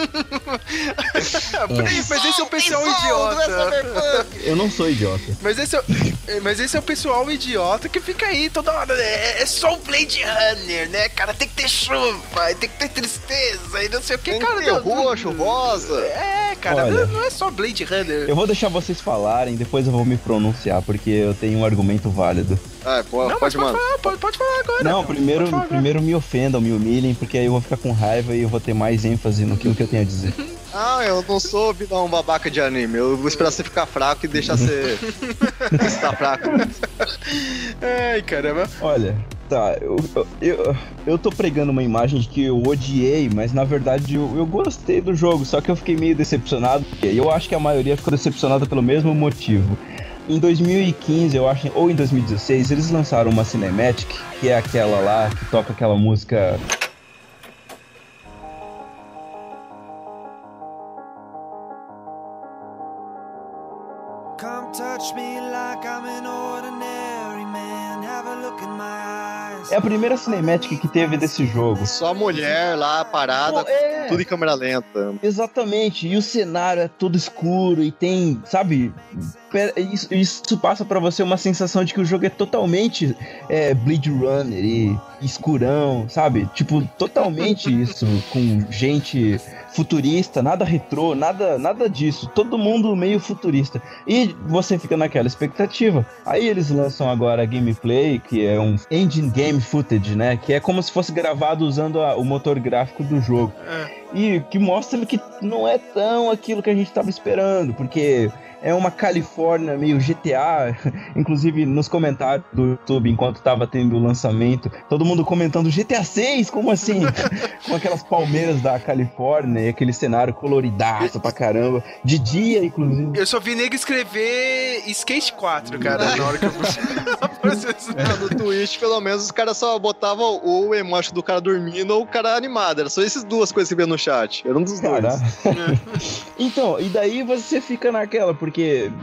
Mas esse é o pessoal é idiota. eu não sou idiota. Mas esse, é, o- mas esse é o pessoal idiota que fica aí toda hora. né? É só o Blade Runner, né, cara? Tem que ter chuva, tem que ter tristeza e não sei o que, Tem cara. que ter não- roxo, rosa. É, cara, Olha. não, não é só Blade Runner. Eu vou deixar vocês falarem, depois eu vou me pronunciar, porque eu tenho um argumento válido. Ah, pô, Não, pode, mano. falar, pode, pode falar agora. Não, Pode primeiro, falar agora. primeiro me ofendam, me humilhem, porque aí eu vou ficar com raiva e eu vou ter mais ênfase no que, no que eu tenho a dizer. Ah, eu não sou não um babaca de anime. Eu vou esperar você ficar fraco e deixar você. tá fraco. Ai, caramba. Olha, tá, eu, eu, eu, eu tô pregando uma imagem de que eu odiei, mas na verdade eu, eu gostei do jogo, só que eu fiquei meio decepcionado, e eu acho que a maioria ficou decepcionada pelo mesmo motivo. Em 2015, eu acho, ou em 2016, eles lançaram uma cinematic, que é aquela lá que toca aquela música. Touch me É a primeira cinematic que teve desse jogo. Só mulher lá parada, Pô, é. tudo em câmera lenta. Exatamente, e o cenário é todo escuro e tem, sabe? Isso, isso passa pra você uma sensação de que o jogo é totalmente é, Blade Runner e escurão, sabe? Tipo, totalmente isso, com gente futurista, nada retrô, nada, nada disso, todo mundo meio futurista. E você fica naquela expectativa. Aí eles lançam agora a gameplay, que é um engine game footage, né? Que é como se fosse gravado usando a- o motor gráfico do jogo. E que mostra que não é tão aquilo que a gente tava esperando, porque é uma Califórnia meio GTA, inclusive nos comentários do YouTube, enquanto tava tendo o lançamento, todo mundo comentando GTA 6, como assim? Com aquelas palmeiras da Califórnia e aquele cenário coloridaço pra caramba, de dia, inclusive. Eu só vi nego escrever Skate 4, cara, na hora que eu. Ah, No Twitch, pelo menos, os caras só botavam ou o emoji do cara dormindo ou o cara animado. Era só essas duas coisas que via no chat. Era um dos dois. Caraca. então, e daí você fica naquela, porque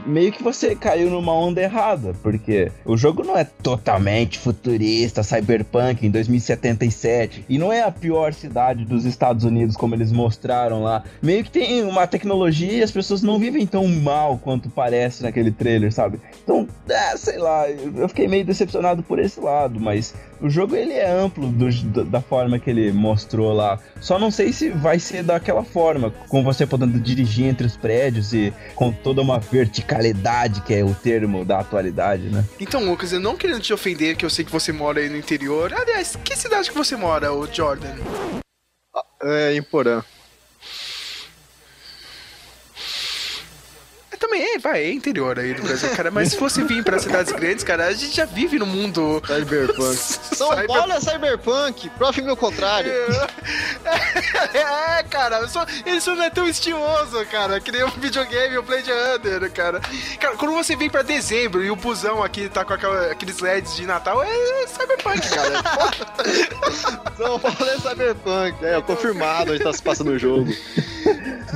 meio que você caiu numa onda errada, porque o jogo não é totalmente futurista, cyberpunk em 2077, e não é a pior cidade dos Estados Unidos como eles mostraram lá. Meio que tem uma tecnologia e as pessoas não vivem tão mal quanto parece naquele trailer, sabe? Então, é, sei lá, eu fiquei meio decepcionado por esse lado, mas o jogo ele é amplo do- da forma que ele mostrou lá. Só não sei se vai ser daquela forma, com você podendo dirigir entre os prédios e com toda uma verticalidade, que é o termo da atualidade, né? Então, Lucas, eu não querendo te ofender, que eu sei que você mora aí no interior. Aliás, que cidade que você mora, o Jordan? É, em Porã. É, também é, vai, é interior aí do Brasil, cara. Mas se você vir pra cidades grandes, cara, a gente já vive no mundo. Cyberpunk. São Cyber- Paulo é Cyberpunk, prove meu contrário. É, cara, só, ele só não é tão estiloso, cara, que nem um videogame, o Blade Runner, cara. Cara, quando você vem pra dezembro e o busão aqui tá com aquela- aqueles LEDs de Natal, é Cyberpunk, cara. São Paulo é Cyberpunk. É, confirmado onde tá se passando o jogo.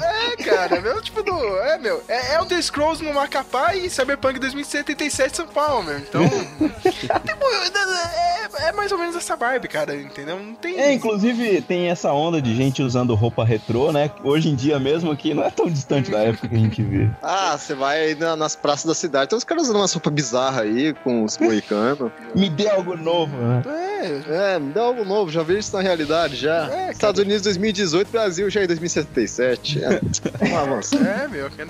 É, cara, meu, tipo, do, é, meu, é Elder Scrolls no Macapá e Cyberpunk 2077 São Paulo, meu. Então, tipo, é, é mais ou menos essa vibe, cara, entendeu? Não tem... É, inclusive tem essa onda de gente usando roupa retrô, né? Hoje em dia mesmo, que não é tão distante da época que a gente vê. Ah, você vai aí na- nas praças da cidade, tem uns caras usando umas roupas bizarras aí, com os moicanos. Me dê algo novo, né? É, É, me dá algo novo, já vi isso na realidade, já. É. Estados Unidos 2018, Brasil já em 2077. É. é, meu, cara.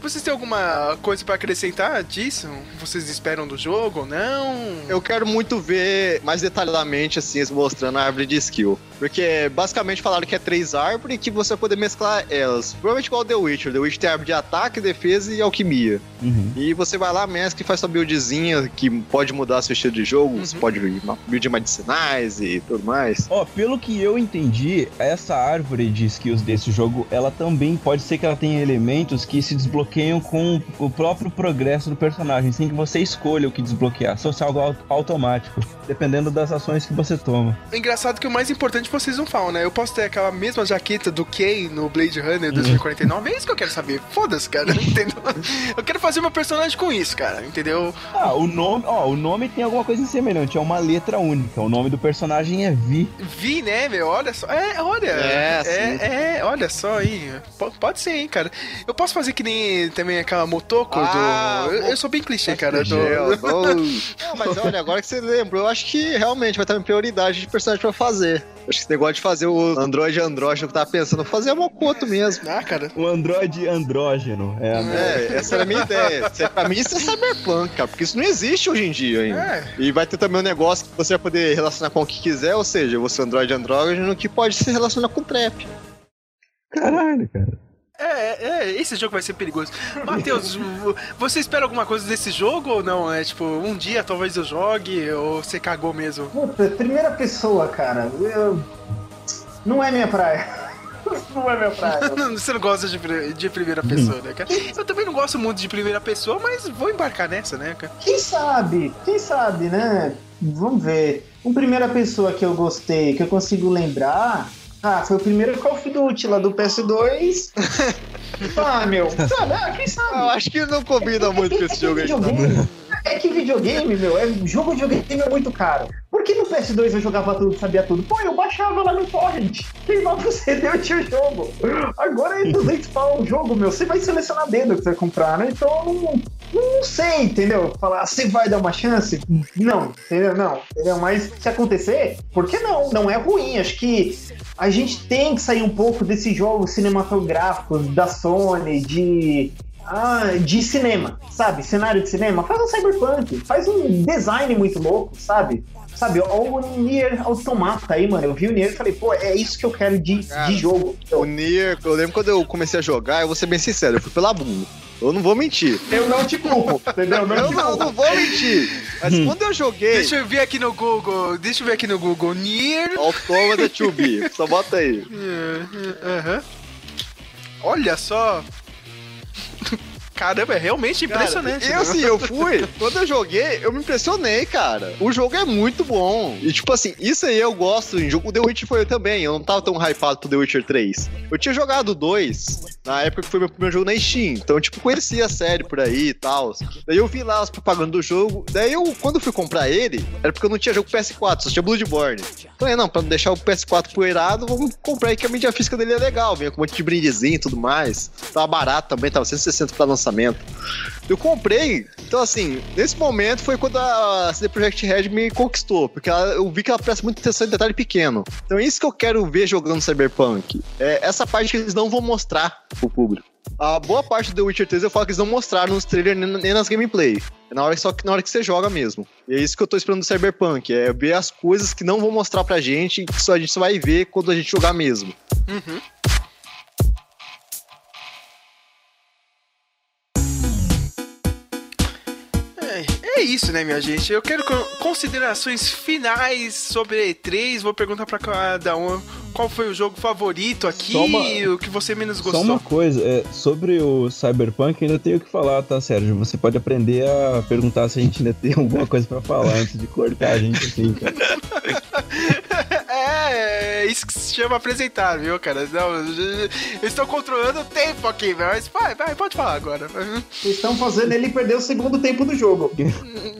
Vocês têm alguma coisa pra acrescentar disso? Vocês esperam do jogo ou não? Eu quero muito ver mais detalhadamente, assim, eles mostrando a árvore de skill. Porque basicamente falaram que é três árvores e que você vai poder mesclar elas. Provavelmente igual o The Witcher. The Witcher tem árvore de ataque, defesa e alquimia. Uhum. E você vai lá, mescla e faz sua buildzinha que pode mudar seu estilo de jogo. Você pode build medicinais e tudo mais. Ó, pelo que eu entendi, essa árvore de skills desse jogo, ela também pode ser que ela tenha elementos que se desbloqueiam com o próprio progresso do personagem, sem que você escolha o que desbloquear. Só se algo au- automático, dependendo das ações que você toma. É engraçado que o mais importante vocês não falam, né? Eu posso ter aquela mesma jaqueta do Kay no Blade Runner 2049. É isso que eu quero saber. Foda-se, cara. Entendeu? Eu quero fazer meu personagem com isso, cara. Entendeu? Ah, o nome, ó, o nome tem alguma coisa semelhante, é uma letra única. O nome do personagem é Vi. Vi, né, meu? Olha só. É, olha. É, é, é, olha só aí. P- pode ser, hein, cara. Eu posso fazer que nem também aquela Motoko Ah, do. Eu, eu sou bem clichê, cara. Do... Gel, do- Não, mas olha, agora que você lembrou, eu acho que realmente vai estar em prioridade de personagem pra fazer. Acho que esse negócio de fazer o Android andrógeno que eu tava pensando, fazer é Mokoto mesmo. Ah, cara. O androide andrógeno. É, a É, essa era a minha ideia. É- Pra mim isso é cyberpunk, cara, porque isso não existe hoje em dia ainda. É. E vai ter também um negócio que você vai poder relacionar com o que quiser, ou seja, você é Android andrógeno que pode se relacionar com trap. Caralho, cara. É, é, esse jogo vai ser perigoso. Matheus, vo- você espera alguma coisa desse jogo ou não? É tipo, um dia talvez eu jogue ou você cagou mesmo? Puta, primeira pessoa, cara. Eu... Não é minha praia. Não é minha praia. Você não gosta de, de primeira pessoa, né, cara? Eu também não gosto muito de primeira pessoa, mas vou embarcar nessa, né, cara? Quem sabe? Quem sabe, né? Vamos ver. Um primeira pessoa que eu gostei, que eu consigo lembrar. Ah, foi o primeiro Call of Duty lá do PS2. ah, meu. Sabe? Ah, quem sabe? Eu acho que não combina muito com esse jogo aí. É que videogame, meu, é, jogo de videogame é muito caro. Por que no PS2 eu jogava tudo, sabia tudo? Pô, eu baixava lá no torrent, queimava o CD eu tinha o jogo. Agora é 200 pau o jogo, meu, você vai selecionar dedo que você vai comprar, né? Então, não, não sei, entendeu? Falar, você vai dar uma chance? Não, entendeu? Não, entendeu? Mas se acontecer, por que não? Não é ruim, acho que a gente tem que sair um pouco desses jogos cinematográficos da Sony, de ah, de cinema, sabe? Cenário de cinema. Faz um cyberpunk, faz um design muito louco, sabe? Sabe, o Nier Automata aí, mano. Eu vi o Nier e falei, pô, é isso que eu quero de, de jogo. O Nier, eu lembro quando eu comecei a jogar, eu vou ser bem sincero, eu fui pela bunda. Eu não vou mentir. Eu não te culpo, entendeu? Não Eu não, não vou mentir. Mas quando eu joguei. Deixa eu ver aqui no Google. Deixa eu ver aqui no Google. Nier. Automata 2B, só bota aí. Aham. Olha só. Caramba, é realmente impressionante. E né? assim, eu fui, quando eu joguei, eu me impressionei, cara. O jogo é muito bom. E tipo assim, isso aí eu gosto em jogo. O The Witcher foi eu também. Eu não tava tão hypado pro The Witcher 3. Eu tinha jogado o 2 na época que foi meu primeiro jogo na Steam. Então, eu, tipo, conhecia a série por aí e tal. Daí eu vi lá as propagandas do jogo. Daí eu, quando eu fui comprar ele, era porque eu não tinha jogo PS4, só tinha Bloodborne. Falei, não, pra não deixar o PS4 poeirado, vamos comprar aí que a mídia física dele é legal. Vinha com um monte de brindezinho e tudo mais. Tava barato também, tava 160 pra lançamento. Eu comprei, então assim, nesse momento foi quando a CD Projekt Red me conquistou, porque ela- eu vi que ela presta muita atenção em detalhe pequeno. Então é isso que eu quero ver jogando Cyberpunk. É essa parte que eles não vão mostrar pro público. A boa parte do The Witcher 3 eu falo que eles não mostraram nos trailers nem, nas gameplay. É na hora, só que na hora que você joga mesmo. E é isso que eu tô esperando do Cyberpunk, é ver as coisas que não vão mostrar pra gente que só a gente só vai ver quando a gente jogar mesmo. É, é isso, né, minha gente? Eu quero co- considerações finais sobre a E3. Vou perguntar pra cada um qual foi o jogo favorito aqui uma- e o que você menos gostou. Só uma coisa, é, sobre o Cyberpunk ainda tenho o que falar, tá, Sérgio? Você pode aprender a perguntar se a gente ainda tem alguma coisa pra falar antes de cortar a gente assim, cara. É, é isso que se chama apresentar, viu, cara? Não, eu estou controlando o tempo aqui, mas vai, vai, pode falar agora. Estão fazendo ele perder o segundo tempo do jogo.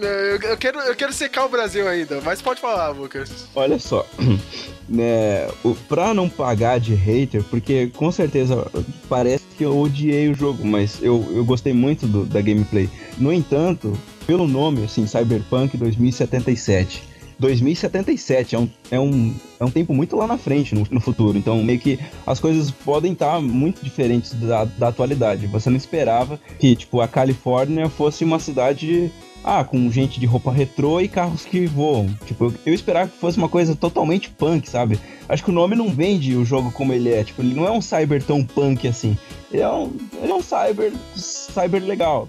Eu, eu quero, eu quero secar o Brasil ainda, mas pode falar, Lucas. Olha só, né, o, pra não pagar de hater, porque com certeza parece que eu odiei o jogo, mas eu, eu gostei muito do- da gameplay. No entanto, pelo nome, assim, Cyberpunk 2077. 2077 é um, é um, é um tempo muito lá na frente, no, no futuro. Então, meio que as coisas podem estar muito diferentes da, da atualidade. Você não esperava que, tipo, a Califórnia fosse uma cidade ah, com gente de roupa retrô e carros que voam. Tipo, eu, eu esperava que fosse uma coisa totalmente punk, sabe? Acho que o nome não vende o jogo como ele é. Tipo, ele não é um cyber tão punk assim. Ele é um, ele é um cyber, cyber legal.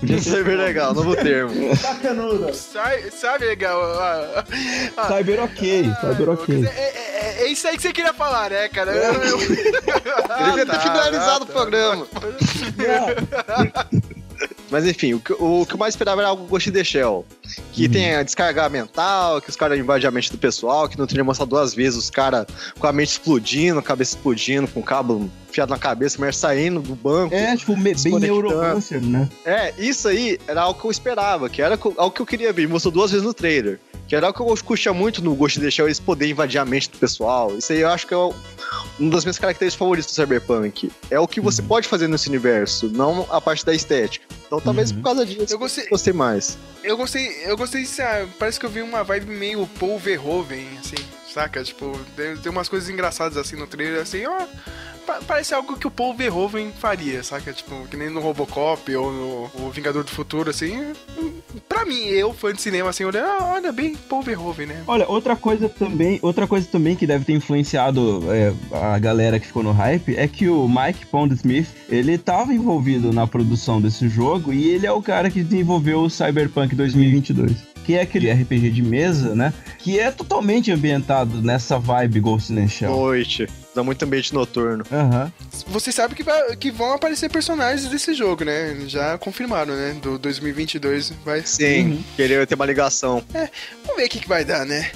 Podia ser Cyber legal, novo termo. Bacanuda. Sabe, sabe legal? ah, ah, cyber ok, cyber ok. É, é- é isso aí que você queria falar, né, cara? Eu- eu- Ele devia ter tá, finalizado tá, o programa. Mas enfim, o que, o que eu mais esperava era algo Ghost in the Shell. Que Uhum. tenha descarga mental, que os caras invadem a mente do pessoal, que não tenha mostrado duas vezes os caras com a mente explodindo, a cabeça explodindo, com o cabo enfiado na cabeça, mulher saindo do banco. É, tipo, bem. Neuromancer, né? É, isso aí era algo que eu esperava, que era algo que eu queria ver. Mostrou duas vezes no trailer. Que era algo que eu curtia muito no Ghost in the Shell, eles poderem invadir a mente do pessoal. Isso aí eu acho que é uma das minhas características favoritas do Cyberpunk. É o que você pode fazer nesse universo, não a parte da estética. Então talvez Uhum. por causa disso Eu gostei, gostei mais. eu gostei, eu gostei disso, ah, parece que eu vi uma vibe meio Paul Verhoeven, assim, saca? Tipo, tem, umas coisas engraçadas assim no trailer, assim, ó, pa- parece algo que o Paul Verhoeven faria, saca? Tipo, que nem no Robocop ou no o Vingador do Futuro, assim, pra mim, eu, fã de cinema, assim, olhando, ah, olha bem Paul Verhoeven, né? Olha, outra coisa também, outra coisa também que deve ter influenciado é, a galera que ficou no hype é que o Mike Pondsmith, ele tava envolvido na produção desse jogo e ele é o cara que desenvolveu o Cyberpunk 2022. Que é aquele RPG de mesa, né? Que é totalmente ambientado nessa vibe Ghost in the Shell. Noite. Dá muito ambiente noturno. Aham. Você sabe que, vai- que vão aparecer personagens desse jogo, né? Já confirmaram, né? Do 2022 vai Sim, queria ter uma ligação. Vamos ver o que, que vai dar, né?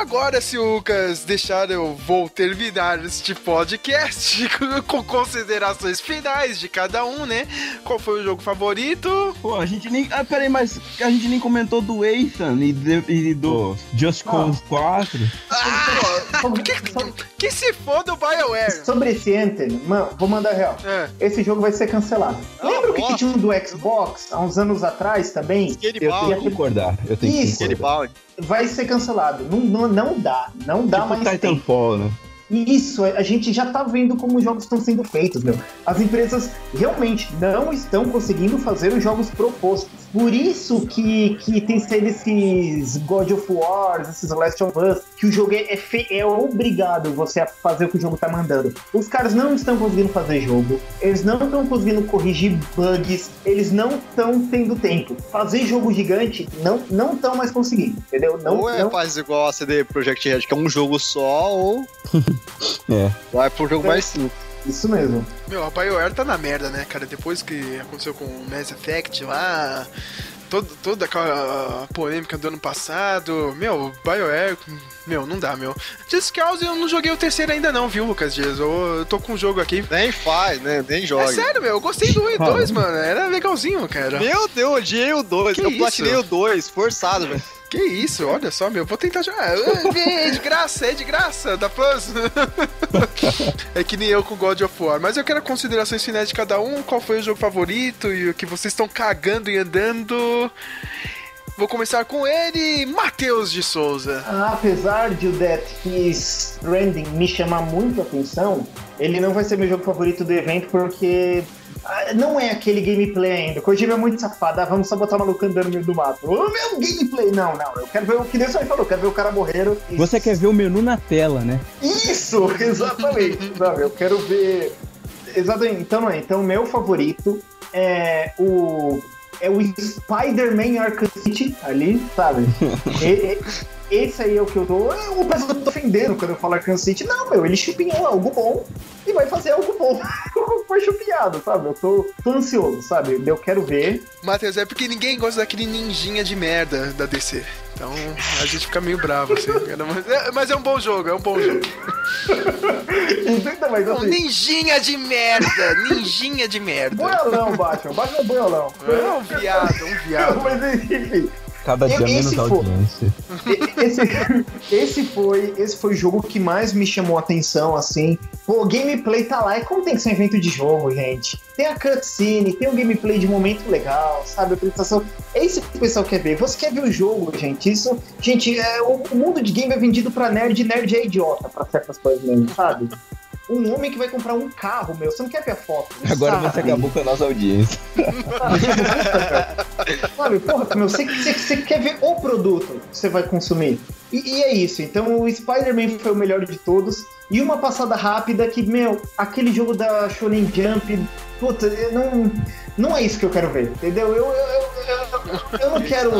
Agora, se o Lucas deixar, eu vou terminar este podcast com considerações finais de cada um, né? Qual foi o jogo favorito? Pô, a gente nem. Ah, peraí, mas a gente nem comentou do Ethan e, de- e do Just Cause 4. Sobre, Que se foda o BioWare! sobre esse Anthem, mano, vou mandar real. É. Esse jogo vai ser cancelado. Ah, Lembra o que, que tinha um do Xbox há uns anos atrás também? Eu tenho Skate que concordar. Eu tenho que Isso. concordar. Bound. Vai ser cancelado. Não, não, não dá. Não dá Tipo mais tempo. Titanfall, né? E isso, a gente já tá vendo como os jogos estão sendo feitos, meu. As empresas realmente não estão conseguindo fazer os jogos propostos. Por isso que, que tem sido esses God of War, esses Last of Us, que o jogo é, é, é obrigado você a fazer o que o jogo tá mandando. Os caras não estão conseguindo fazer jogo, eles não estão conseguindo corrigir bugs, eles não estão tendo tempo. Fazer jogo gigante, não não estão mais conseguindo, entendeu? Não, ou é não faz igual a CD Projekt Red, que é um jogo só, ou É. vai pro jogo É. mais simples. Isso mesmo. Meu, a BioWare tá na merda, né, cara? Depois que aconteceu com o Mass Effect lá, todo, toda aquela polêmica do ano passado, meu, BioWare, meu, não dá, meu. Just Cause eu não joguei o terceiro ainda não, viu, Lucas Dias? Eu, eu tô com um jogo aqui. Nem faz, né? Nem joga. É sério, meu, eu gostei do 1 e Fala. 2, mano, era legalzinho, cara. Meu Deus, odiei o 2. Que Eu isso? platinei o 2, forçado, velho. Que isso, olha só, meu, vou tentar. Ah, É de graça, é de graça, da Plus. é que nem eu com God of War. Mas eu quero considerações finais de cada um. Qual foi o jogo favorito e o que vocês estão cagando e andando. Vou começar com ele, Matheus de Souza. Apesar de o Death Stranding me chamar muito a atenção, ele não vai ser meu jogo favorito do evento porque não é aquele gameplay ainda. Kojima é muito safado, ah, vamos só botar o maluco andando no meio do mato. O meu gameplay, não, não. Eu quero ver o que Deus aí falou, eu quero ver o cara morrer. Você quer ver o menu na tela, né? Isso, exatamente. Sabe, eu quero ver. Exatamente. Então não é. Então, meu favorito é o é o Spider-Man Arkham City ali, sabe? E- e- esse aí é o que eu tô. O pessoal tá ofendendo quando eu falo Arkham City. Não, meu, ele chupinhou algo bom e vai fazer algo bom. Foi chupinhado, sabe? Eu tô, tô ansioso, sabe? Eu quero ver. Matheus, é porque ninguém gosta daquele ninjinha de merda da DC. Então a gente fica meio bravo, assim. Mas é, mas é um bom jogo, é um bom jogo. Entenda, mas Um assim. ninjinha de merda, ninjinha de merda. Boiolão, Batman. Batman é boiolão. É um viado, um viado. Mas enfim. Cada dia Eu- menos esse for- audiência. Esse, esse foi esse foi o jogo que mais me chamou a atenção, assim. Pô, o gameplay tá lá. É como tem que ser um evento de jogo, gente. Tem a cutscene, tem um gameplay de momento legal, sabe? A apresentação. É isso que o pessoal quer ver. Você quer ver o jogo, gente. Isso, gente, é, o, o mundo de game é vendido pra nerd, nerd é idiota pra certas coisas mesmo, sabe? Um homem que vai comprar um carro, meu, você não quer ver a foto. Agora sabe? você acabou com a nossa audiência. Sabe, porra, meu, você, você, você quer ver o produto que você vai consumir. E, e é isso. Então o Spider-Man foi o melhor de todos. E uma passada rápida que, meu, aquele jogo da Shonen Jump, puta, eu não, não é isso que eu quero ver, entendeu? Eu, eu, eu, eu, eu não quero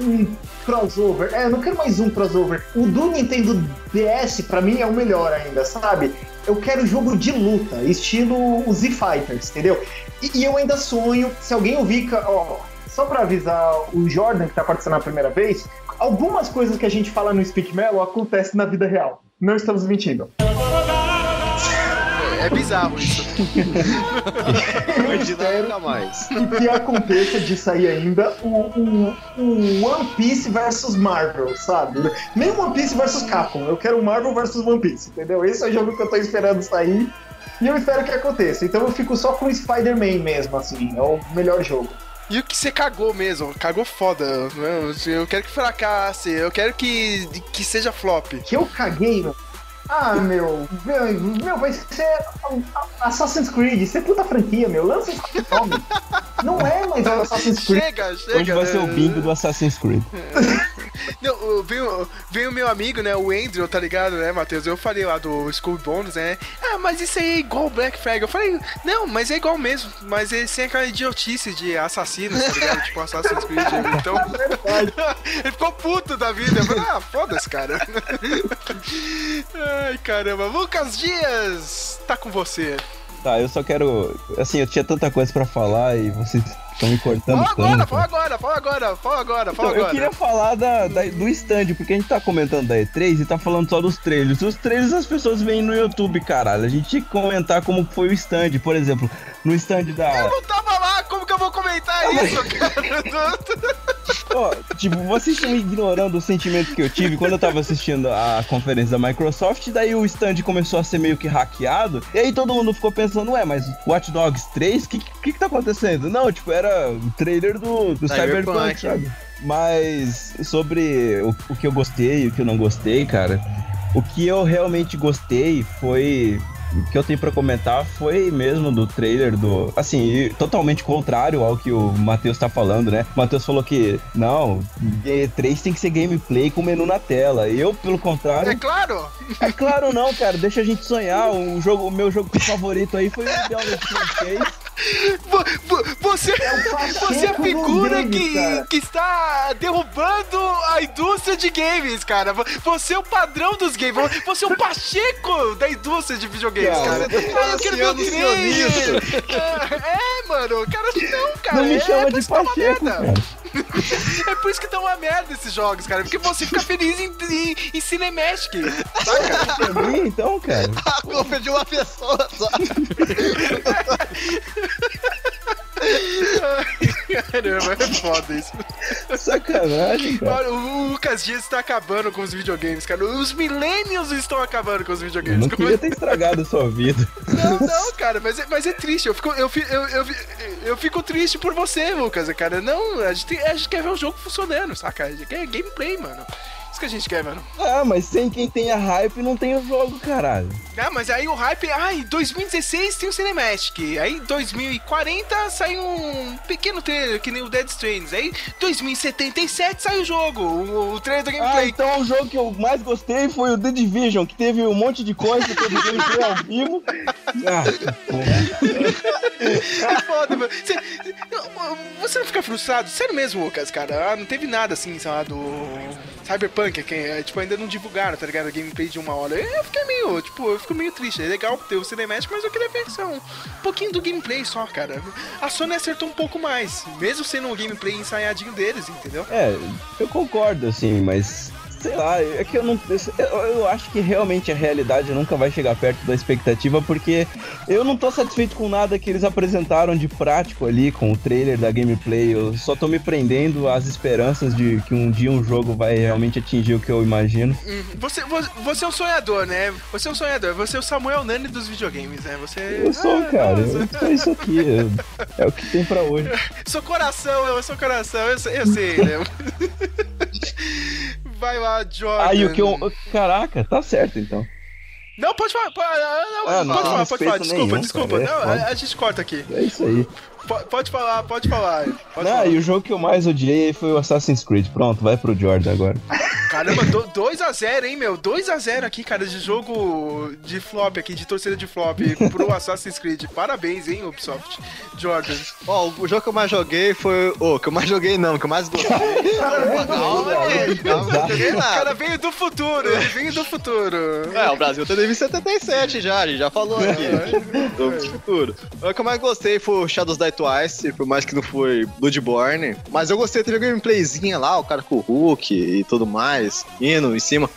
um crossover. É, eu não quero mais um crossover. O do Nintendo DS, pra mim, é o melhor ainda, sabe? Eu quero jogo de luta, estilo o Z Fighters, entendeu? E, e eu ainda sonho, se alguém ouvir, ó, só pra avisar o Jordan que tá participando a primeira vez, algumas coisas que a gente fala no Speak Mellow acontecem na vida real. Não estamos mentindo. É bizarro isso. Espero Nunca mais. que, que aconteça de sair ainda um, um- um One Piece versus Marvel, sabe? Nem One Piece versus Capcom, eu quero um Marvel versus One Piece, entendeu? Esse é o jogo que eu tô esperando sair e eu espero que aconteça. Então eu fico só com o Spider-Man mesmo, assim, é o melhor jogo. E o que você cagou mesmo, cagou foda. né? Eu quero que fracasse, eu quero que, que seja flop. Que eu caguei, meu. Ah, meu, meu, meu, vai ser Assassin's Creed, isso é puta franquia, meu. Lança esse nome. Não é mais Assassin's Creed. Chega, chega. Hoje vai ser o né? bingo do Assassin's Creed. Não, veio o meu amigo, né, o Andrew, tá ligado, né, Matheus? Eu falei lá do Skull Bones, né? Ah, mas isso aí é igual o Black Flag. Eu falei, não, mas é igual mesmo. Mas é sem aquela idiotice de assassinos, tá ligado? tipo Assassin's Creed. Então. ele ficou puto da vida. Eu falei, ah, foda-se, cara. Ai, caramba. Lucas Dias, tá com você. Tá, eu só quero. Assim, eu tinha tanta coisa pra falar e vocês estão me cortando Fala agora, tanto. fala agora, fala agora, fala agora, fala Então, eu agora. queria falar da, da- do stand, porque a gente tá comentando da E3 e tá falando só dos trailers. Os trailers as pessoas veem no YouTube, caralho. A gente tinha que comentar como foi o stand. Por exemplo, no stand Eu da. não tava lá, como que eu vou comentar isso, cara? Ó, tipo, vocês estão ignorando o sentimento que eu tive quando eu tava assistindo a conferência da Microsoft. Daí o stand começou a ser meio que hackeado. E aí todo mundo ficou pensando, ué, mas Watch Dogs 3? O que, que que tá acontecendo? Não, tipo, era o trailer do, do Cyberpunk. Cyberpunk, sabe? Mas sobre o, o que eu gostei e o que eu não gostei, cara, o que eu realmente gostei foi. O que eu tenho pra comentar foi mesmo do trailer do. Assim, totalmente contrário ao que o Matheus tá falando, né? O Matheus falou que, não, E3 tem que ser gameplay com menu na tela. Eu, pelo contrário. É claro! É claro não, cara, deixa a gente sonhar. O, jogo, o meu jogo favorito aí foi o Vo- vo- Você, Pacheco você é a figura que, que está derrubando a indústria de games, cara. Vo- Você é o padrão dos games. Você é o Pacheco da indústria de videogames, Cara, cara. Ah, eu quero ver o trailer. É, é, mano. Cara, não, cara. Não me é, chama por de Pacheco, cara. É por isso que tá uma merda esses jogos, cara. Porque você fica feliz em, em, em Cinematic. Pra mim, então, cara. A culpa é de uma pessoa só. Caramba, é foda isso. Sacanagem, cara. Olha, o Lucas Dias está acabando com os videogames, cara. Os millennials estão acabando com os Eu videogames. não queria ter estragado a sua vida. Não, não, cara, mas é, mas é triste. Eu fico, eu, eu, eu, eu fico triste por você, Lucas, cara. Não, a gente, tem- a gente quer ver o jogo funcionando, saca? A gente quer gameplay, mano. Isso que a gente quer, mano. Ah, mas sem quem tenha hype não tem o jogo, caralho. Ah, mas aí o hype. Ai, 2016 tem o Cinematic. Aí 2040 sai um pequeno trailer, que nem o Dead Stranding. Aí 2077 sai o jogo, o, o trailer do Ah, gameplay. então o jogo que eu mais gostei foi o The Division, que teve um monte de coisa, teve gameplay ao vivo. Ah, É foda. Você, você não fica frustrado? Sério mesmo, Lucas, cara? Ah, não teve nada assim, sei lá, do Cyberpunk, que é, tipo, ainda não divulgaram, tá ligado? Gameplay de uma hora. Eu fiquei meio, tipo, eu fico meio triste. É legal ter o Cinematic, mas eu queria ver só um pouquinho do gameplay só, cara. A Sony acertou um pouco mais, mesmo sendo um gameplay ensaiadinho deles, entendeu? É, eu concordo, assim, mas. Sei lá, é que eu não. Eu, eu acho que realmente a realidade nunca vai chegar perto da expectativa, porque eu não tô satisfeito com nada que eles apresentaram de prático ali com o trailer da gameplay. Eu só tô me prendendo às esperanças de que um dia um jogo vai realmente atingir o que eu imagino. Hum, Você, você, você é um sonhador, né? Você é um sonhador. Você é o Samuel Nani dos videogames, né? Você. Eu sou, Ah, cara. nossa. Eu sou isso aqui. eu- é o que tem pra hoje. Seu coração, eu sou coração, eu sei, eu sei, né? Vai lá, Jordan. Ah, e o que eu. Caraca, tá certo então. Não, pode falar, pode, não, Ah, não pode falar, pode falar. Desculpa, nenhum, desculpa. cara, é não, foda. a, a gente corta aqui. É isso aí. Po- Pode falar, pode falar. Pode Não, falar. e o jogo que eu mais odiei foi o Assassin's Creed. Pronto, vai pro Jordan agora. Caramba, 2x0, hein, meu? 2x0 aqui, cara, de jogo de flop aqui, de torcida de flop pro Assassin's Creed. Parabéns, hein, Ubisoft. Jordan. Ó, o jogo que eu mais joguei foi. Ô, que eu mais joguei não, que eu mais gostei. O cara veio do futuro, ele veio do futuro. É, o Brasil tá desde 77 já, a gente já falou aqui. do futuro. O que eu mais gostei foi o Shadows Die Twice, por mais que não foi Bloodborne. Mas eu gostei, teve uma gameplayzinha lá, o cara com o Hulk e tudo mais, indo em cima.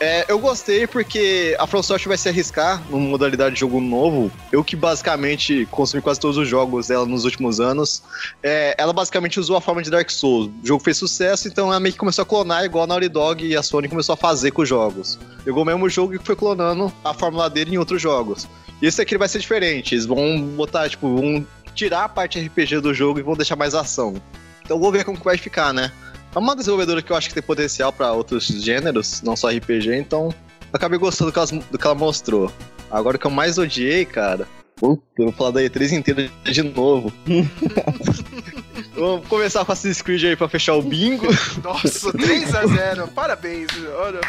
É, eu gostei porque a From Software vai se arriscar numa modalidade de jogo novo. Eu que basicamente consumi quase todos os jogos dela nos últimos anos. É, ela basicamente usou a forma de Dark Souls. O jogo fez sucesso, então ela meio que começou a clonar igual a Naughty Dog e a Sony começou a fazer com os jogos. Pegou o mesmo jogo e foi clonando a fórmula dele em outros jogos. E esse aqui vai ser diferente. Eles vão botar, tipo, vão tirar a parte RPG do jogo e vão deixar mais ação. Então vou ver como que vai ficar, né? É uma desenvolvedora que eu acho que tem potencial pra outros gêneros, não só RPG, então acabei gostando do que, elas- do que ela mostrou. Agora o que eu mais odiei, cara. Puta, eu vou falar da E3 inteira de novo. Vamos começar com Assassin's Creed aí pra fechar o bingo. Nossa, 3x0. Parabéns. Olha.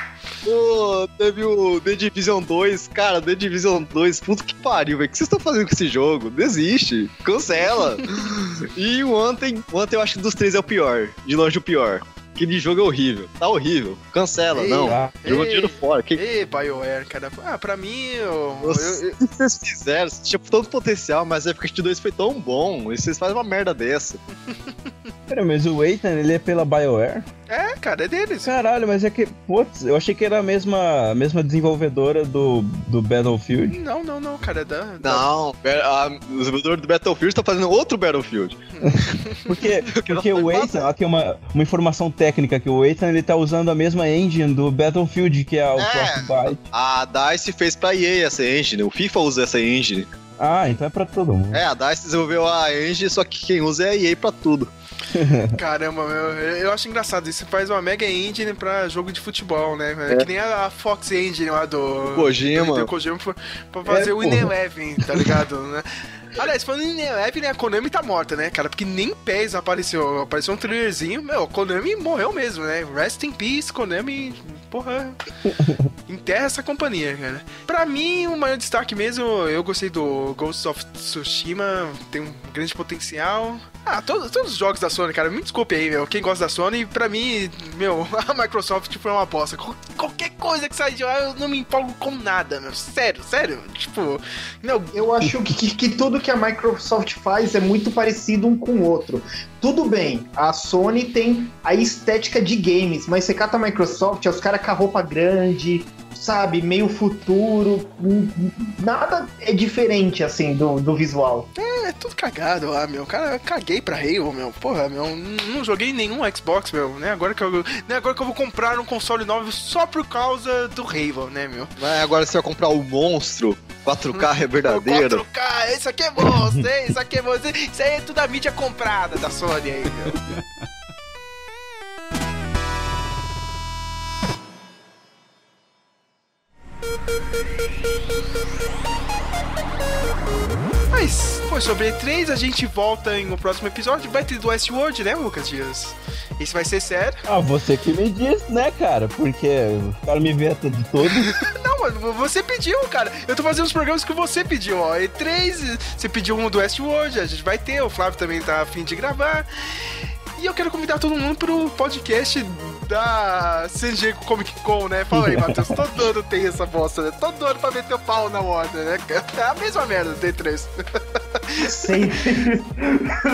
Pô, teve o The Division 2. Cara, The Division 2, puta que pariu, velho. O que vocês estão fazendo com esse jogo? Desiste, cancela. e o Anthem, o Anthem eu acho que dos três é o pior. De longe o pior. Aquele jogo é horrível. Tá horrível. Cancela, Ei, não. Ah, Jogo ei. tiro fora. Que Ei, BioWare, cara. Ah, pra mim, eu, Nossa, eu- o vocês fizeram? Vocês tinham tanto potencial, mas a Epic 2 foi tão bom. E vocês fazem uma merda dessa. Pera, mas o Ethan, ele é pela BioWare? É, cara, é deles. Caralho, mas é que, putz, eu achei que era a mesma, a mesma desenvolvedora do, do Battlefield. Não, não, não, cara. é Da, da- Não, a- o desenvolvedor do Battlefield tá fazendo outro Battlefield. Porque, porque o Ethan, aqui uma, uma informação técnica, que o Ethan ele tá usando a mesma engine do Battlefield, que é o É. Frostbite. A DICE fez pra EA essa engine. O FIFA usa essa engine. Ah, então é pra todo mundo. É, a DICE desenvolveu a engine, só que quem usa é a EA pra tudo. Caramba, meu, eu acho engraçado. Isso faz uma mega engine pra jogo de futebol, né? É, que nem a Fox Engine lá do. Kojima. Do, do Kojima pra, pra fazer É, o. In Eleven, tá ligado? né? Aliás, falando em Eleven, né, a Konami tá morta, né, cara? Porque nem PES apareceu. Apareceu um trailerzinho. Meu, a Konami morreu mesmo, né? Rest in peace, Konami. Porra. Enterra essa companhia, cara. Pra mim, o maior destaque mesmo, eu gostei do Ghost of Tsushima. Tem um grande potencial. Ah, todos, todos os jogos da Sony, cara, me desculpe aí, meu. Quem gosta da Sony, pra mim, meu, a Microsoft foi uma bosta. Qual- Qualquer coisa que sai de lá, eu não me empolgo com nada, meu. Sério, sério. Tipo, não, Eu acho que, que, que tudo que a Microsoft faz é muito parecido um com o outro. Tudo bem, a Sony tem a estética de games, mas você cata a Microsoft, é os caras com a roupa grande, sabe, meio futuro. hum, Nada é diferente, assim, do, do visual. é tudo cagado lá, meu. Cara, eu caguei pra Halo, meu. Porra, meu, não joguei nenhum Xbox, meu. Né? Agora que eu, né? agora que eu vou comprar um console novo só por causa do Halo, né, meu? Mas agora você vai comprar o monstro 4K é verdadeiro. 4K, isso aqui é monstro? Isso aqui é monstro. Isso aí é tudo a mídia comprada da Sony aí, meu. Pô, sobre E3 a gente volta em um próximo episódio. Vai ter do Westworld, né, Lucas Dias? Isso vai ser sério. Ah, você que me diz, né, cara? Porque o cara me veta de todo. Não, mano, você pediu, cara. Eu tô fazendo os programas que você pediu, ó. E3, você pediu um do Westworld, a gente vai ter, o Flávio também tá afim de gravar. E eu quero convidar todo mundo pro podcast da CG Comic Con, né? Fala aí, Matheus. Todo ano tem essa bosta, né? Todo ano pra meter o pau na Warner, né? É a mesma merda do D3. Sempre.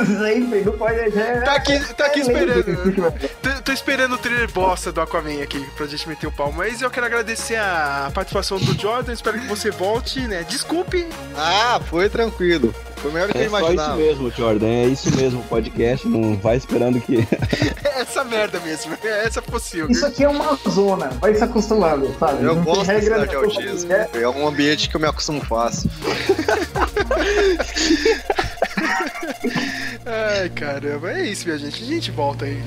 Sempre. Não pode. É, Tá aqui, tá aqui é esperando. vai- Tô, tô esperando o trailer bosta do Aquaman aqui pra gente meter o pau. Mas eu quero agradecer a participação do Jordan. Espero que você volte, né? Desculpe. Ah, foi tranquilo. Foi melhor do que eu É só isso imaginava. mesmo, Jordan. É isso mesmo, o podcast. Não vai esperando que. É essa merda mesmo. É essa possível. Isso aqui é uma zona. Vai se acostumando, sabe? Eu Não gosto da regra autismo. É, É um ambiente que eu me acostumo fácil. Ai, caramba. É isso, minha gente. A gente volta aí.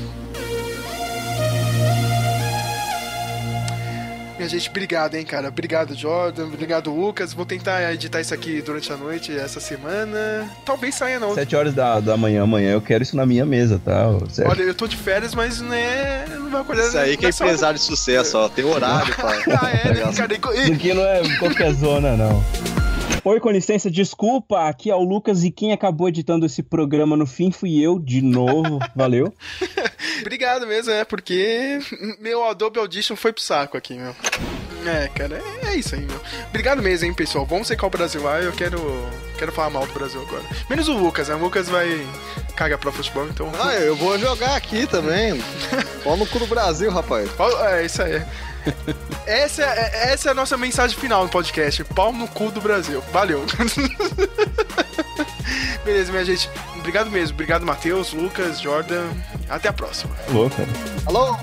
Minha gente, obrigado, hein, cara. Obrigado, Jordan. Obrigado, Lucas. Vou tentar editar isso aqui durante a noite, essa semana. Talvez saia, não. Sete horas da, da manhã, amanhã, eu quero isso na minha mesa, tá? Sérgio? Olha, eu tô de férias, mas né, não vai acordar Isso aí que é empresário de sucesso, ó. Tem horário pra. Ah, é, né, cara? E- Isso aqui não é qualquer zona, não. Oi, com licença, desculpa, aqui é o Lucas e quem acabou editando esse programa no fim fui eu, de novo, valeu. Obrigado mesmo, é, porque meu Adobe Audition foi pro saco aqui, meu. É, cara, é, é isso aí, meu. Obrigado mesmo, hein, pessoal. Vamos secar o Brasil lá, eu quero, quero falar mal do Brasil agora. Menos o Lucas, né? O Lucas vai cagar pra futebol, então... Ah, eu vou jogar aqui também. Pau no cu do Brasil, rapaz. É, isso aí. Essa é, essa é a nossa mensagem final no podcast. Pau no cu do Brasil. Valeu. Beleza, minha gente. Obrigado mesmo. Obrigado, Matheus, Lucas, Jordan. Até a próxima. Louco, cara. Alô?